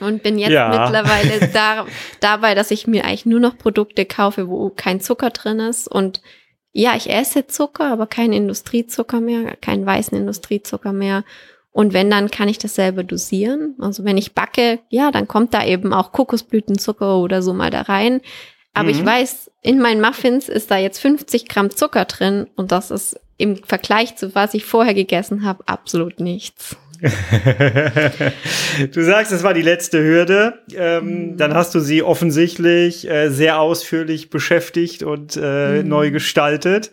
Und bin jetzt ja. mittlerweile da, dabei, dass ich mir eigentlich nur noch Produkte kaufe, wo kein Zucker drin ist und ja, ich esse Zucker, aber keinen Industriezucker mehr, keinen weißen Industriezucker mehr. Und wenn, dann kann ich das selber dosieren. Also wenn ich backe, ja, dann kommt da eben auch Kokosblütenzucker oder so mal da rein. Aber mhm. ich weiß, in meinen Muffins ist da jetzt 50 Gramm Zucker drin und das ist im Vergleich zu was ich vorher gegessen habe absolut nichts. du sagst, es war die letzte Hürde. Ähm, mhm. Dann hast du sie offensichtlich äh, sehr ausführlich beschäftigt und äh, mhm. neu gestaltet.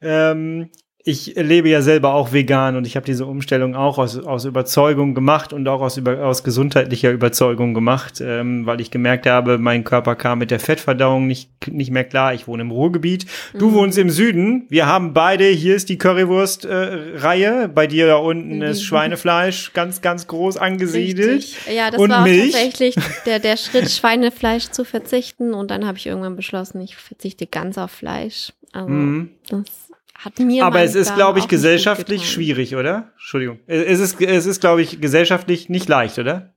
Ähm, ich lebe ja selber auch vegan und ich habe diese Umstellung auch aus, aus Überzeugung gemacht und auch aus, über, aus gesundheitlicher Überzeugung gemacht, ähm, weil ich gemerkt habe, mein Körper kam mit der Fettverdauung nicht, nicht mehr klar. Ich wohne im Ruhrgebiet. Du mhm. wohnst im Süden. Wir haben beide, hier ist die Currywurst-Reihe. Äh, Bei dir da unten mhm. ist Schweinefleisch ganz, ganz groß angesiedelt. Richtig. Ja, das und war Milch. tatsächlich der, der Schritt, Schweinefleisch zu verzichten. Und dann habe ich irgendwann beschlossen, ich verzichte ganz auf Fleisch. Also mhm. das hat mir Aber es ist, glaube ich, gesellschaftlich schwierig, oder? Entschuldigung. Es ist, es ist, glaube ich, gesellschaftlich nicht leicht, oder?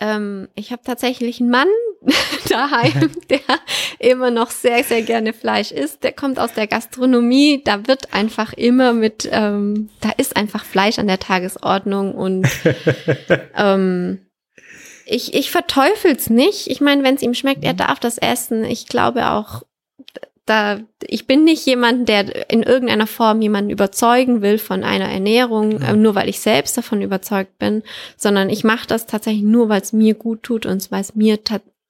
Ähm, ich habe tatsächlich einen Mann daheim, der immer noch sehr, sehr gerne Fleisch isst. Der kommt aus der Gastronomie. Da wird einfach immer mit, ähm, da ist einfach Fleisch an der Tagesordnung und ähm, ich, ich verteufel's nicht. Ich meine, wenn es ihm schmeckt, er darf das essen. Ich glaube auch, da, ich bin nicht jemand, der in irgendeiner Form jemanden überzeugen will von einer Ernährung, äh, nur weil ich selbst davon überzeugt bin, sondern ich mache das tatsächlich nur, weil es mir gut tut und weil es mir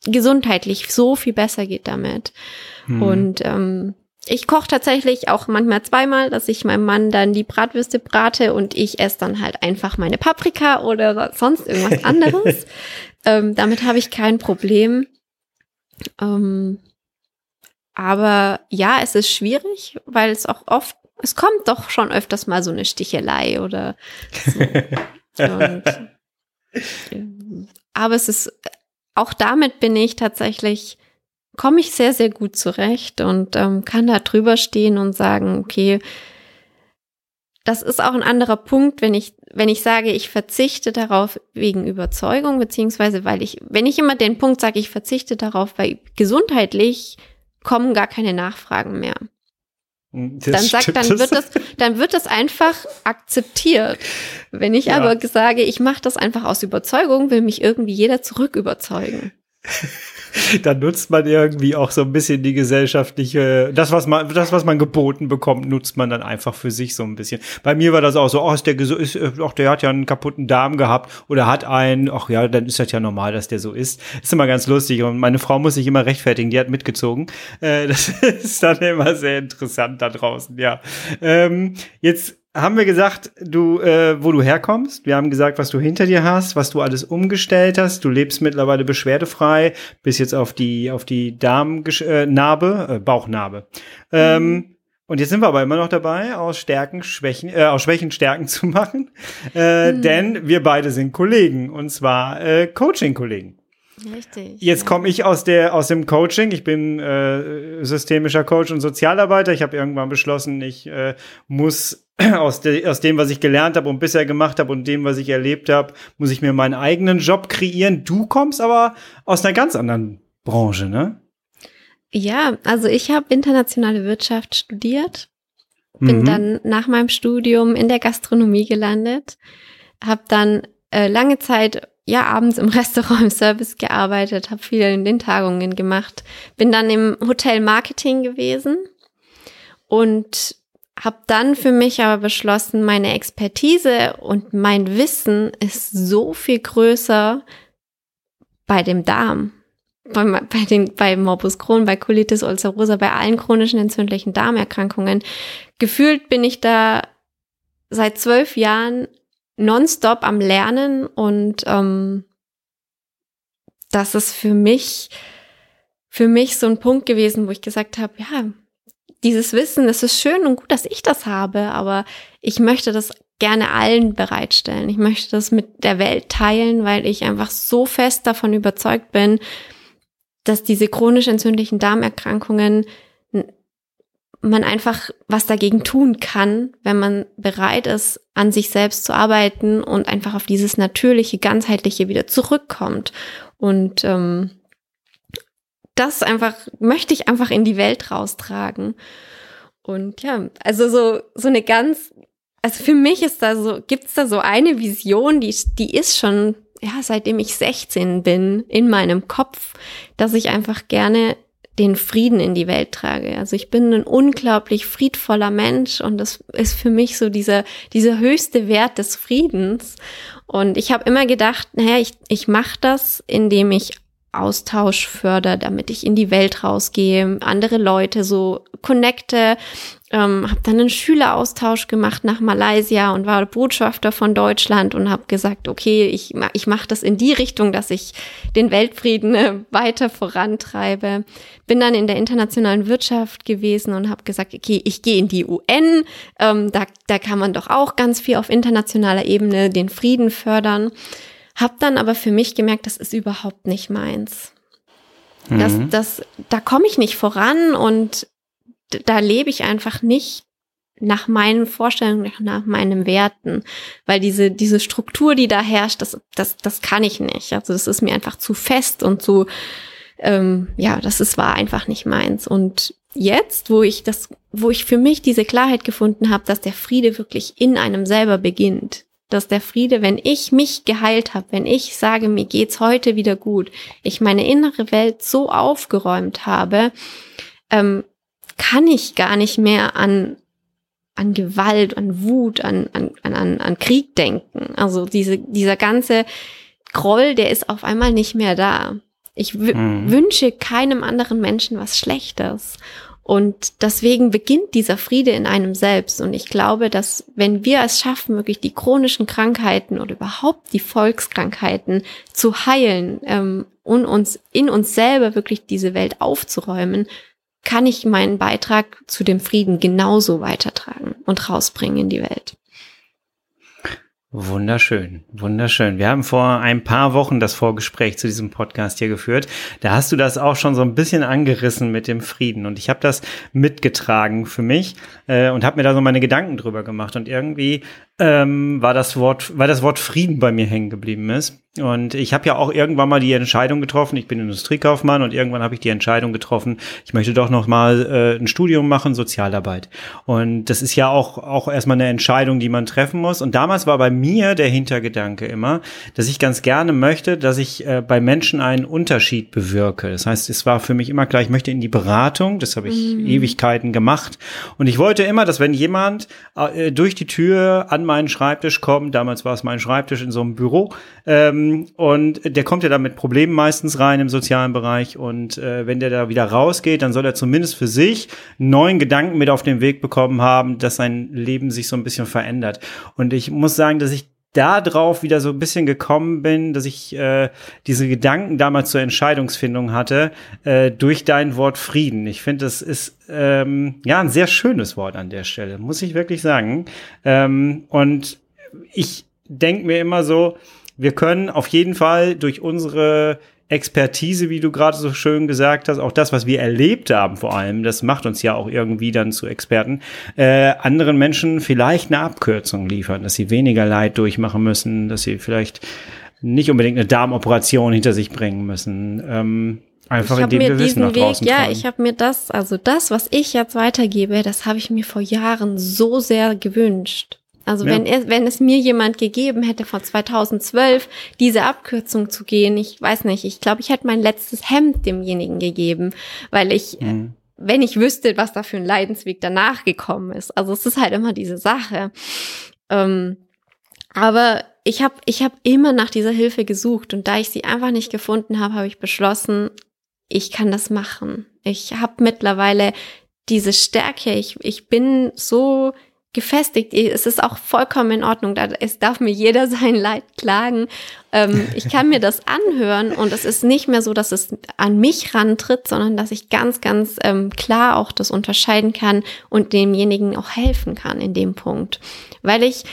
gesundheitlich so viel besser geht damit. Hm. Und ähm, ich koche tatsächlich auch manchmal zweimal, dass ich meinem Mann dann die Bratwürste brate und ich esse dann halt einfach meine Paprika oder sonst irgendwas anderes. ähm, damit habe ich kein Problem. Ähm, aber ja, es ist schwierig, weil es auch oft, es kommt doch schon öfters mal so eine Stichelei oder so. Und, aber es ist, auch damit bin ich tatsächlich, komme ich sehr, sehr gut zurecht und ähm, kann da drüber stehen und sagen, okay, das ist auch ein anderer Punkt, wenn ich, wenn ich sage, ich verzichte darauf wegen Überzeugung, beziehungsweise weil ich, wenn ich immer den Punkt sage, ich verzichte darauf, weil gesundheitlich kommen gar keine Nachfragen mehr. Hm, das dann sagt, dann wird das, dann wird das einfach akzeptiert. Wenn ich ja. aber sage, ich mache das einfach aus Überzeugung, will mich irgendwie jeder zurück überzeugen. dann nutzt man irgendwie auch so ein bisschen die gesellschaftliche, das was man, das was man geboten bekommt, nutzt man dann einfach für sich so ein bisschen. Bei mir war das auch so, oh, ist der ist, ach, der hat ja einen kaputten Darm gehabt oder hat einen, ach ja, dann ist das ja normal, dass der so ist. Ist immer ganz lustig und meine Frau muss sich immer rechtfertigen, die hat mitgezogen. Äh, das ist dann immer sehr interessant da draußen, ja. Ähm, jetzt haben wir gesagt, du, äh, wo du herkommst. Wir haben gesagt, was du hinter dir hast, was du alles umgestellt hast. Du lebst mittlerweile beschwerdefrei, bis jetzt auf die, auf die Darmnarbe, äh, äh, Bauchnarbe. Ähm, mhm. Ähm, und jetzt sind wir aber immer noch dabei, aus Stärken Schwächen, äh, aus Schwächen Stärken zu machen. Äh, mhm. Denn wir beide sind Kollegen und zwar äh, Coaching-Kollegen. Richtig. Jetzt ja. komme ich aus der aus dem Coaching. Ich bin äh, systemischer Coach und Sozialarbeiter. Ich habe irgendwann beschlossen, ich äh, muss aus, de, aus dem, was ich gelernt habe und bisher gemacht habe und dem, was ich erlebt habe, muss ich mir meinen eigenen Job kreieren. Du kommst aber aus einer ganz anderen Branche, ne? Ja, also ich habe internationale Wirtschaft studiert, bin mhm. dann nach meinem Studium in der Gastronomie gelandet, habe dann äh, lange Zeit ja abends im Restaurant im Service gearbeitet, habe viel in den Tagungen gemacht, bin dann im Hotel Marketing gewesen und habe dann für mich aber beschlossen, meine Expertise und mein Wissen ist so viel größer bei dem Darm. Bei, bei, den, bei Morbus Crohn, bei Colitis ulcerosa, bei allen chronischen entzündlichen Darmerkrankungen. Gefühlt bin ich da seit zwölf Jahren nonstop am Lernen und ähm, das ist für mich, für mich so ein Punkt gewesen, wo ich gesagt habe, ja, dieses Wissen, es ist schön und gut, dass ich das habe, aber ich möchte das gerne allen bereitstellen. Ich möchte das mit der Welt teilen, weil ich einfach so fest davon überzeugt bin, dass diese chronisch entzündlichen Darmerkrankungen man einfach was dagegen tun kann, wenn man bereit ist, an sich selbst zu arbeiten und einfach auf dieses natürliche, ganzheitliche wieder zurückkommt. Und ähm, das einfach, möchte ich einfach in die Welt raustragen. Und ja, also so, so eine ganz, also für mich ist da so, gibt's da so eine Vision, die, die ist schon, ja, seitdem ich 16 bin, in meinem Kopf, dass ich einfach gerne den Frieden in die Welt trage. Also ich bin ein unglaublich friedvoller Mensch und das ist für mich so dieser, dieser höchste Wert des Friedens. Und ich habe immer gedacht, naja, ich, ich mache das, indem ich Austausch fördere, damit ich in die Welt rausgehe, andere Leute so connecte. Ähm, habe dann einen Schüleraustausch gemacht nach Malaysia und war Botschafter von Deutschland und habe gesagt, okay, ich, ich mache das in die Richtung, dass ich den Weltfrieden äh, weiter vorantreibe. Bin dann in der internationalen Wirtschaft gewesen und habe gesagt, okay, ich gehe in die UN. Ähm, da, da kann man doch auch ganz viel auf internationaler Ebene den Frieden fördern. Hab dann aber für mich gemerkt, das ist überhaupt nicht meins. Mhm. Das, das, da komme ich nicht voran und da lebe ich einfach nicht nach meinen Vorstellungen, nach meinen Werten, weil diese, diese Struktur, die da herrscht, das, das, das kann ich nicht. Also das ist mir einfach zu fest und zu, ähm, ja, das ist, war einfach nicht meins. Und jetzt, wo ich das, wo ich für mich diese Klarheit gefunden habe, dass der Friede wirklich in einem selber beginnt, dass der Friede, wenn ich mich geheilt habe, wenn ich sage, mir geht's heute wieder gut, ich meine innere Welt so aufgeräumt habe, ähm, kann ich gar nicht mehr an an Gewalt, an Wut, an, an, an, an Krieg denken. Also diese, dieser ganze Groll, der ist auf einmal nicht mehr da. Ich mhm. wünsche keinem anderen Menschen was Schlechtes. Und deswegen beginnt dieser Friede in einem selbst. Und ich glaube, dass wenn wir es schaffen, wirklich die chronischen Krankheiten oder überhaupt die Volkskrankheiten zu heilen ähm, und uns in uns selber wirklich diese Welt aufzuräumen, kann ich meinen Beitrag zu dem Frieden genauso weitertragen und rausbringen in die Welt. Wunderschön, wunderschön. Wir haben vor ein paar Wochen das Vorgespräch zu diesem Podcast hier geführt. Da hast du das auch schon so ein bisschen angerissen mit dem Frieden und ich habe das mitgetragen für mich äh, und habe mir da so meine Gedanken drüber gemacht und irgendwie ähm, war das Wort, weil das Wort Frieden bei mir hängen geblieben ist. Und ich habe ja auch irgendwann mal die Entscheidung getroffen, ich bin Industriekaufmann und irgendwann habe ich die Entscheidung getroffen, ich möchte doch noch mal äh, ein Studium machen, Sozialarbeit. Und das ist ja auch, auch erstmal eine Entscheidung, die man treffen muss. Und damals war bei mir der Hintergedanke immer, dass ich ganz gerne möchte, dass ich äh, bei Menschen einen Unterschied bewirke. Das heißt, es war für mich immer klar, ich möchte in die Beratung, das habe ich mhm. Ewigkeiten gemacht. Und ich wollte immer, dass wenn jemand äh, durch die Tür an meinen Schreibtisch kommt, damals war es mein Schreibtisch in so einem Büro, ähm, und der kommt ja da mit Problemen meistens rein im sozialen Bereich. Und äh, wenn der da wieder rausgeht, dann soll er zumindest für sich neuen Gedanken mit auf den Weg bekommen haben, dass sein Leben sich so ein bisschen verändert. Und ich muss sagen, dass ich da drauf wieder so ein bisschen gekommen bin, dass ich äh, diese Gedanken damals zur Entscheidungsfindung hatte äh, durch dein Wort Frieden. Ich finde, das ist ähm, ja ein sehr schönes Wort an der Stelle, muss ich wirklich sagen. Ähm, und ich denke mir immer so, wir können auf jeden Fall durch unsere Expertise, wie du gerade so schön gesagt hast, auch das, was wir erlebt haben vor allem, das macht uns ja auch irgendwie dann zu Experten, äh, anderen Menschen vielleicht eine Abkürzung liefern, dass sie weniger Leid durchmachen müssen, dass sie vielleicht nicht unbedingt eine Darmoperation hinter sich bringen müssen. Ähm, einfach indem wir Wissen nach draußen Weg, Ja, ich habe mir das, also das, was ich jetzt weitergebe, das habe ich mir vor Jahren so sehr gewünscht. Also Ja. wenn, er, wenn es mir jemand gegeben hätte, vor 2012 diese Abkürzung zu gehen, ich weiß nicht, ich glaube, ich hätte mein letztes Hemd demjenigen gegeben, weil ich, Mhm. wenn ich wüsste, was da für ein Leidensweg danach gekommen ist. Also es ist halt immer diese Sache. Ähm, aber ich habe ich hab immer nach dieser Hilfe gesucht und da ich sie einfach nicht gefunden habe, habe ich beschlossen, ich kann das machen. Ich habe mittlerweile diese Stärke. Ich, ich bin so gefestigt. Es ist auch vollkommen in Ordnung. Es darf mir jeder sein Leid klagen. Ähm, ich kann mir das anhören und es ist nicht mehr so, dass es an mich rantritt, sondern dass ich ganz, ganz ähm, klar auch das unterscheiden kann und demjenigen auch helfen kann in dem Punkt. Weil ich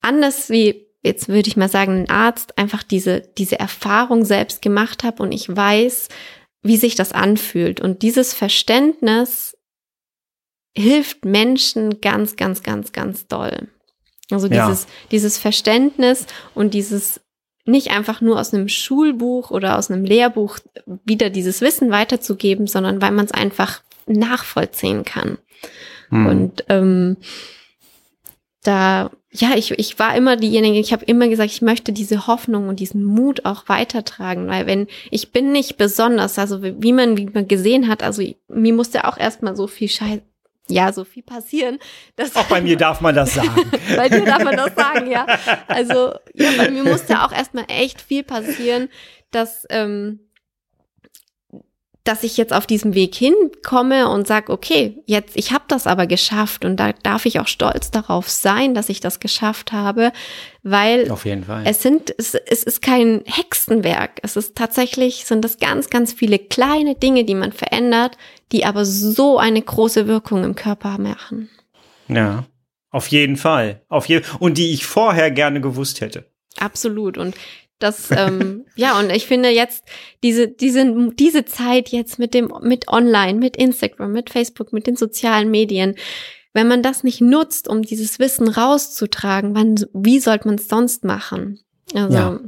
anders wie, jetzt würde ich mal sagen, ein Arzt einfach diese, diese Erfahrung selbst gemacht habe und ich weiß, wie sich das anfühlt. Und dieses Verständnis hilft Menschen ganz, ganz, ganz, ganz doll. Also Ja. dieses, dieses Verständnis und dieses nicht einfach nur aus einem Schulbuch oder aus einem Lehrbuch wieder dieses Wissen weiterzugeben, sondern weil man es einfach nachvollziehen kann. Mhm. Und ähm, da, ja, ich, ich war immer diejenige, ich habe immer gesagt, ich möchte diese Hoffnung und diesen Mut auch weitertragen, weil wenn, ich bin nicht besonders, also wie man, wie man gesehen hat, also mir musste auch erstmal so viel Scheiß, ja, so viel passieren, dass Auch bei mir darf man das sagen. bei dir darf man das sagen, ja. Also, ja, bei mir musste auch erstmal echt viel passieren, dass, ähm, dass ich jetzt auf diesem Weg hinkomme und sag, okay, jetzt, ich habe das aber geschafft und da darf ich auch stolz darauf sein, dass ich das geschafft habe, weil Auf jeden Fall. es sind, es, es ist kein Hexenwerk. Es ist tatsächlich, sind das ganz, ganz viele kleine Dinge, die man verändert, die aber so eine große Wirkung im Körper machen. ja. Auf jeden Fall. Auf je und die ich vorher gerne gewusst hätte. Absolut. Und das, ähm, ja, und ich finde jetzt diese, diese, diese Zeit jetzt mit dem, mit Online, mit Instagram, mit Facebook, mit den sozialen Medien, wenn man das nicht nutzt, um dieses Wissen rauszutragen, wann, wie sollte man es sonst machen? Also, Ja.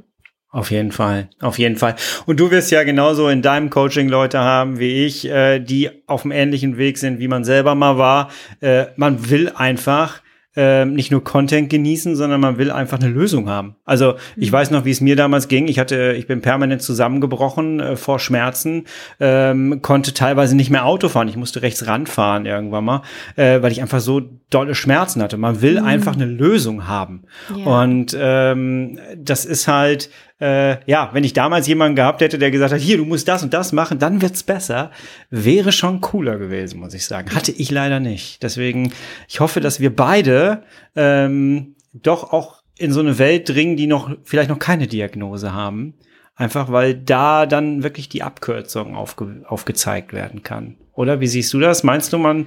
Auf jeden Fall, auf jeden Fall. Und du wirst ja genauso in deinem Coaching Leute haben wie ich, äh, die auf dem ähnlichen Weg sind, wie man selber mal war. Äh, man will einfach ähm, nicht nur Content genießen, sondern man will einfach eine Lösung haben. Also ich weiß noch, wie es mir damals ging. Ich hatte, ich bin permanent zusammengebrochen äh, vor Schmerzen, ähm, konnte teilweise nicht mehr Auto fahren. Ich musste rechts ranfahren irgendwann mal, äh, weil ich einfach so dolle Schmerzen hatte. Man will einfach eine Lösung haben. Ja. Und ähm, das ist halt, äh, ja, wenn ich damals jemanden gehabt hätte, der gesagt hat, hier, du musst das und das machen, dann wird's besser, wäre schon cooler gewesen, muss ich sagen. Hatte ich leider nicht. Deswegen, ich hoffe, dass wir beide ähm, doch auch in so eine Welt dringen, die noch vielleicht noch keine Diagnose haben. Einfach weil da dann wirklich die Abkürzung aufge aufgezeigt werden kann. Oder wie siehst du das? Meinst du, man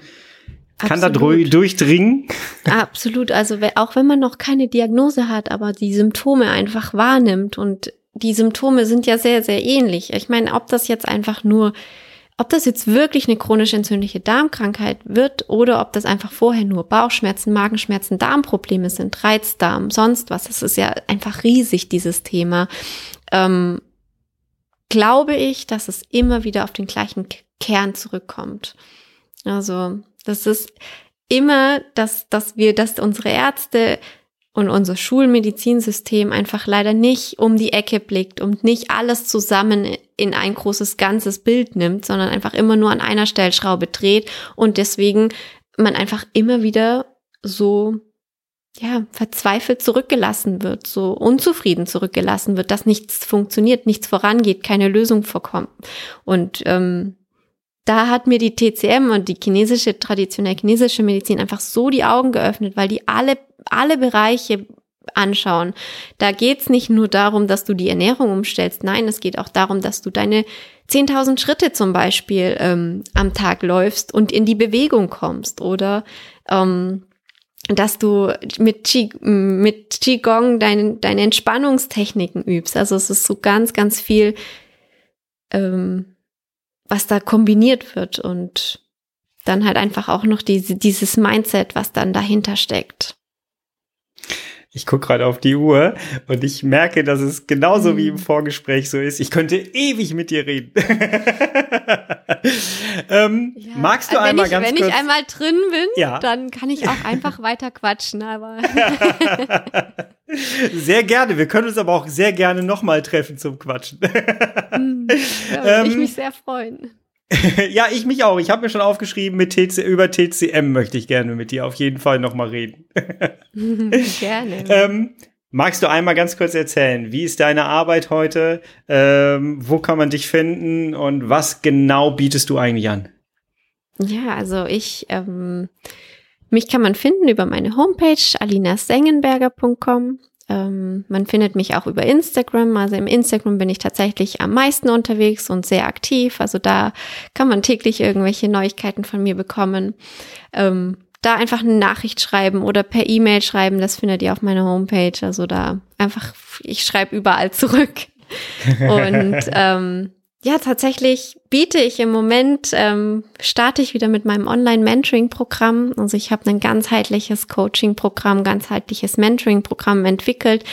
kann da Absolut. drü- durchdringen? Absolut. Also auch wenn man noch keine Diagnose hat, aber die Symptome einfach wahrnimmt und die Symptome sind ja sehr, sehr ähnlich. Ich meine, ob das jetzt einfach nur, ob das jetzt wirklich eine chronisch entzündliche Darmkrankheit wird oder ob das einfach vorher nur Bauchschmerzen, Magenschmerzen, Darmprobleme sind, Reizdarm, sonst was. Das ist ja einfach riesig, dieses Thema. Ähm, glaube ich, dass es immer wieder auf den gleichen Kern zurückkommt. Also, das ist immer, dass, dass wir, dass unsere Ärzte und unser Schulmedizinsystem einfach leider nicht um die Ecke blickt und nicht alles zusammen in ein großes ganzes Bild nimmt, sondern einfach immer nur an einer Stellschraube dreht und deswegen man einfach immer wieder so ja, verzweifelt zurückgelassen wird, so unzufrieden zurückgelassen wird, dass nichts funktioniert, nichts vorangeht, keine Lösung vorkommt. Und ähm, da hat mir die TCM und die chinesische, traditionell chinesische Medizin einfach so die Augen geöffnet, weil die alle, alle Bereiche anschauen. Da geht's nicht nur darum, dass du die Ernährung umstellst, nein, es geht auch darum, dass du deine 10.000 Schritte zum Beispiel ähm, am Tag läufst und in die Bewegung kommst oder ähm, dass du mit, Qi, mit Qigong deine, deine Entspannungstechniken übst. Also es ist so ganz, ganz viel, ähm, was da kombiniert wird und dann halt einfach auch noch diese, dieses Mindset, was dann dahinter steckt. Ich gucke gerade auf die Uhr und ich merke, dass es genauso wie im mhm. Vorgespräch so ist. Ich könnte ewig mit dir reden. ähm, ja, magst du wenn einmal ich, ganz wenn kurz? Wenn ich einmal drin bin, ja. dann kann ich auch einfach weiter quatschen. Aber sehr gerne. Wir können uns aber auch sehr gerne nochmal treffen zum Quatschen. Hm, ja, würde ähm, ich mich sehr freuen. ja, ich mich auch. Ich habe mir schon aufgeschrieben, mit TC, über TCM möchte ich gerne mit dir auf jeden Fall nochmal reden. gerne. Ähm, magst du einmal ganz kurz erzählen, wie ist deine Arbeit heute? Ähm, wo kann man dich finden und was genau bietest du eigentlich an? Ja, also ich, ähm, mich kann man finden über meine Homepage alinasengenberger.com. Ähm, man findet mich auch über Instagram. Also im Instagram bin ich tatsächlich am meisten unterwegs und sehr aktiv. Also da kann man täglich irgendwelche Neuigkeiten von mir bekommen. Ähm, da einfach eine Nachricht schreiben oder per E-Mail schreiben, das findet ihr auf meiner Homepage. Also da einfach, ich schreibe überall zurück. Und ähm, ja, tatsächlich biete ich im Moment, ähm, starte ich wieder mit meinem Online-Mentoring-Programm. Also ich habe ein ganzheitliches Coaching-Programm, ganzheitliches Mentoring-Programm entwickelt,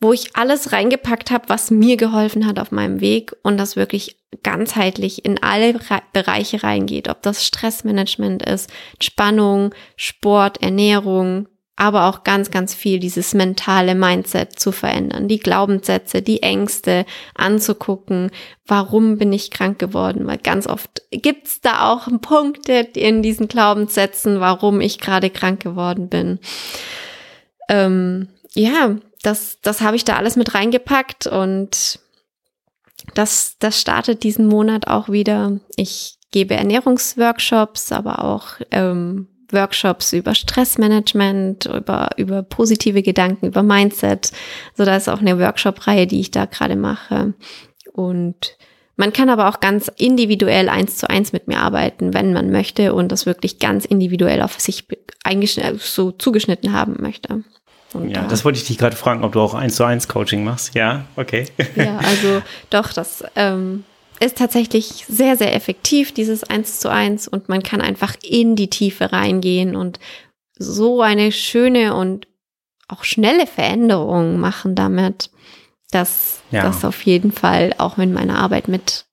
wo ich alles reingepackt habe, was mir geholfen hat auf meinem Weg und das wirklich ganzheitlich in alle Re Bereiche reingeht. Ob das Stressmanagement ist, Spannung, Sport, Ernährung, aber auch ganz, ganz viel dieses mentale Mindset zu verändern, die Glaubenssätze, die Ängste anzugucken, warum bin ich krank geworden, weil ganz oft gibt's da auch Punkte in diesen Glaubenssätzen, warum ich gerade krank geworden bin. Ähm, ja, das, das habe ich da alles mit reingepackt und das, das startet diesen Monat auch wieder. Ich gebe Ernährungsworkshops, aber auch ähm, Workshops über Stressmanagement, über, über positive Gedanken, über Mindset. So, da ist auch eine Workshop-Reihe, die ich da gerade mache. Und man kann aber auch ganz individuell eins zu eins mit mir arbeiten, wenn man möchte und das wirklich ganz individuell auf sich so zugeschnitten haben möchte. Und ja, da, das wollte ich dich gerade fragen, ob du auch eins zu eins Coaching machst. Ja, okay. Ja, also doch, das ähm, ist tatsächlich sehr, sehr effektiv, dieses Eins zu eins. Und man kann einfach in die Tiefe reingehen und so eine schöne und auch schnelle Veränderung machen damit, dass ja. das auf jeden Fall auch in meiner Arbeit mit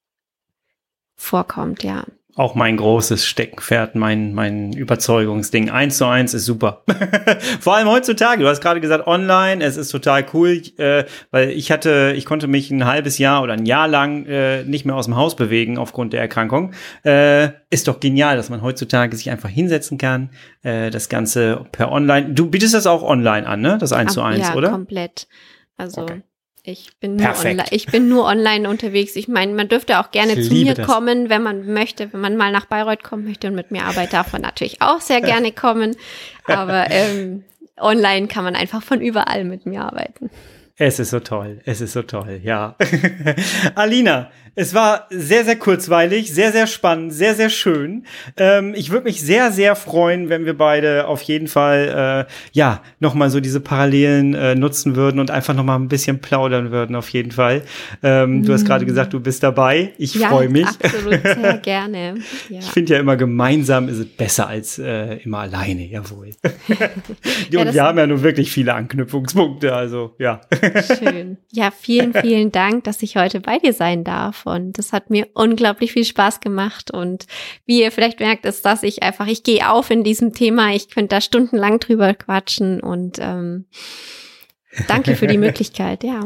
vorkommt, ja auch mein großes Steckenpferd, mein, mein Überzeugungsding. Eins zu eins ist super. Vor allem heutzutage. Du hast gerade gesagt, online, es ist total cool, äh, weil ich hatte, ich konnte mich ein halbes Jahr oder ein Jahr lang äh, nicht mehr aus dem Haus bewegen aufgrund der Erkrankung. Äh, ist doch genial, dass man heutzutage sich einfach hinsetzen kann, äh, das Ganze per online. Du bietest das auch online an, ne? Das eins zu eins, ja, oder? komplett. Also okay. Ich bin, nur online, ich bin nur online unterwegs. Ich meine, man dürfte auch gerne ich zu mir das. kommen, wenn man möchte. Wenn man mal nach Bayreuth kommen möchte und mit mir arbeitet, darf man natürlich auch sehr gerne kommen. Aber ähm, online kann man einfach von überall mit mir arbeiten. Es ist so toll. Es ist so toll, ja. Alina, es war sehr, sehr kurzweilig, sehr, sehr spannend, sehr, sehr schön. Ähm, ich würde mich sehr, sehr freuen, wenn wir beide auf jeden Fall, äh, ja, nochmal so diese Parallelen äh, nutzen würden und einfach nochmal ein bisschen plaudern würden, auf jeden Fall. Ähm, mm. Du hast gerade gesagt, du bist dabei. Ich ja, freue mich. absolut, sehr gerne. Ja. Ich finde ja immer, gemeinsam ist es besser als äh, immer alleine, jawohl. ja, und wir haben ja nun wirklich viele Anknüpfungspunkte, also ja. Schön. Ja, vielen, vielen Dank, dass ich heute bei dir sein darf und das hat mir unglaublich viel Spaß gemacht. Und wie ihr vielleicht merkt, ist das ich einfach, ich gehe auf in diesem Thema. Ich könnte da stundenlang drüber quatschen und ähm, danke für die Möglichkeit, ja.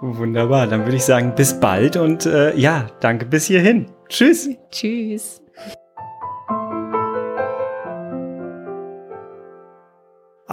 Wunderbar, dann würde ich sagen, bis bald und äh, ja, danke bis hierhin. Tschüss. Tschüss.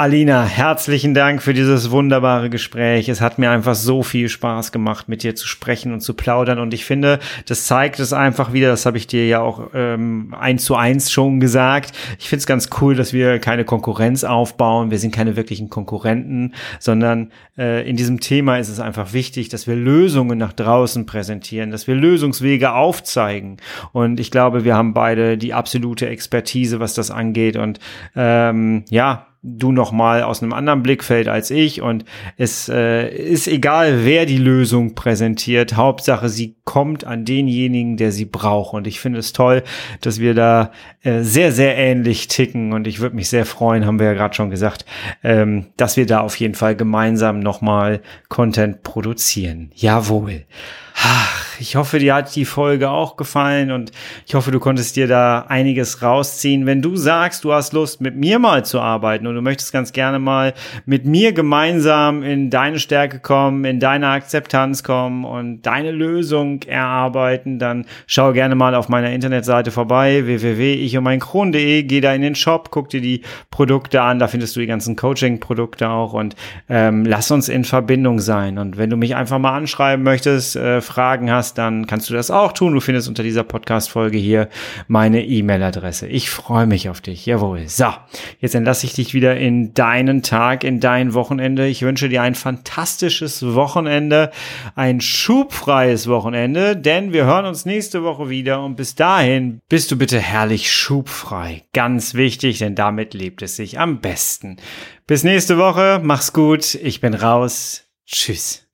Alina, herzlichen Dank für dieses wunderbare Gespräch. Es hat mir einfach so viel Spaß gemacht, mit dir zu sprechen und zu plaudern. Und ich finde, das zeigt es einfach wieder, das habe ich dir ja auch ähm, eins zu eins schon gesagt. Ich finde es ganz cool, dass wir keine Konkurrenz aufbauen. Wir sind keine wirklichen Konkurrenten, sondern äh, in diesem Thema ist es einfach wichtig, dass wir Lösungen nach draußen präsentieren, dass wir Lösungswege aufzeigen. Und ich glaube, wir haben beide die absolute Expertise, was das angeht. Und ähm, ja, du noch mal aus einem anderen Blickfeld als ich und es äh, ist egal, wer die Lösung präsentiert. Hauptsache, sie kommt an denjenigen, der sie braucht. Und ich finde es toll, dass wir da äh, sehr, sehr ähnlich ticken. Und ich würde mich sehr freuen, haben wir ja gerade schon gesagt, ähm, dass wir da auf jeden Fall gemeinsam noch mal Content produzieren. Jawohl. Ich hoffe, dir hat die Folge auch gefallen und ich hoffe, du konntest dir da einiges rausziehen. Wenn du sagst, du hast Lust, mit mir mal zu arbeiten und du möchtest ganz gerne mal mit mir gemeinsam in deine Stärke kommen, in deine Akzeptanz kommen und deine Lösung erarbeiten, dann schau gerne mal auf meiner Internetseite vorbei, www.ich und mein Kron.de, geh da in den Shop, guck dir die Produkte an, da findest du die ganzen Coaching-Produkte auch und ähm, lass uns in Verbindung sein. Und wenn du mich einfach mal anschreiben möchtest, äh, Fragen hast, dann kannst du das auch tun. Du findest unter dieser Podcast-Folge hier meine E-Mail-Adresse. Ich freue mich auf dich. Jawohl. So, jetzt entlasse ich dich wieder in deinen Tag, in dein Wochenende. Ich wünsche dir ein fantastisches Wochenende, ein schubfreies Wochenende, denn wir hören uns nächste Woche wieder und bis dahin bist du bitte herrlich schubfrei. Ganz wichtig, denn damit lebt es sich am besten. Bis nächste Woche. Mach's gut. Ich bin raus. Tschüss.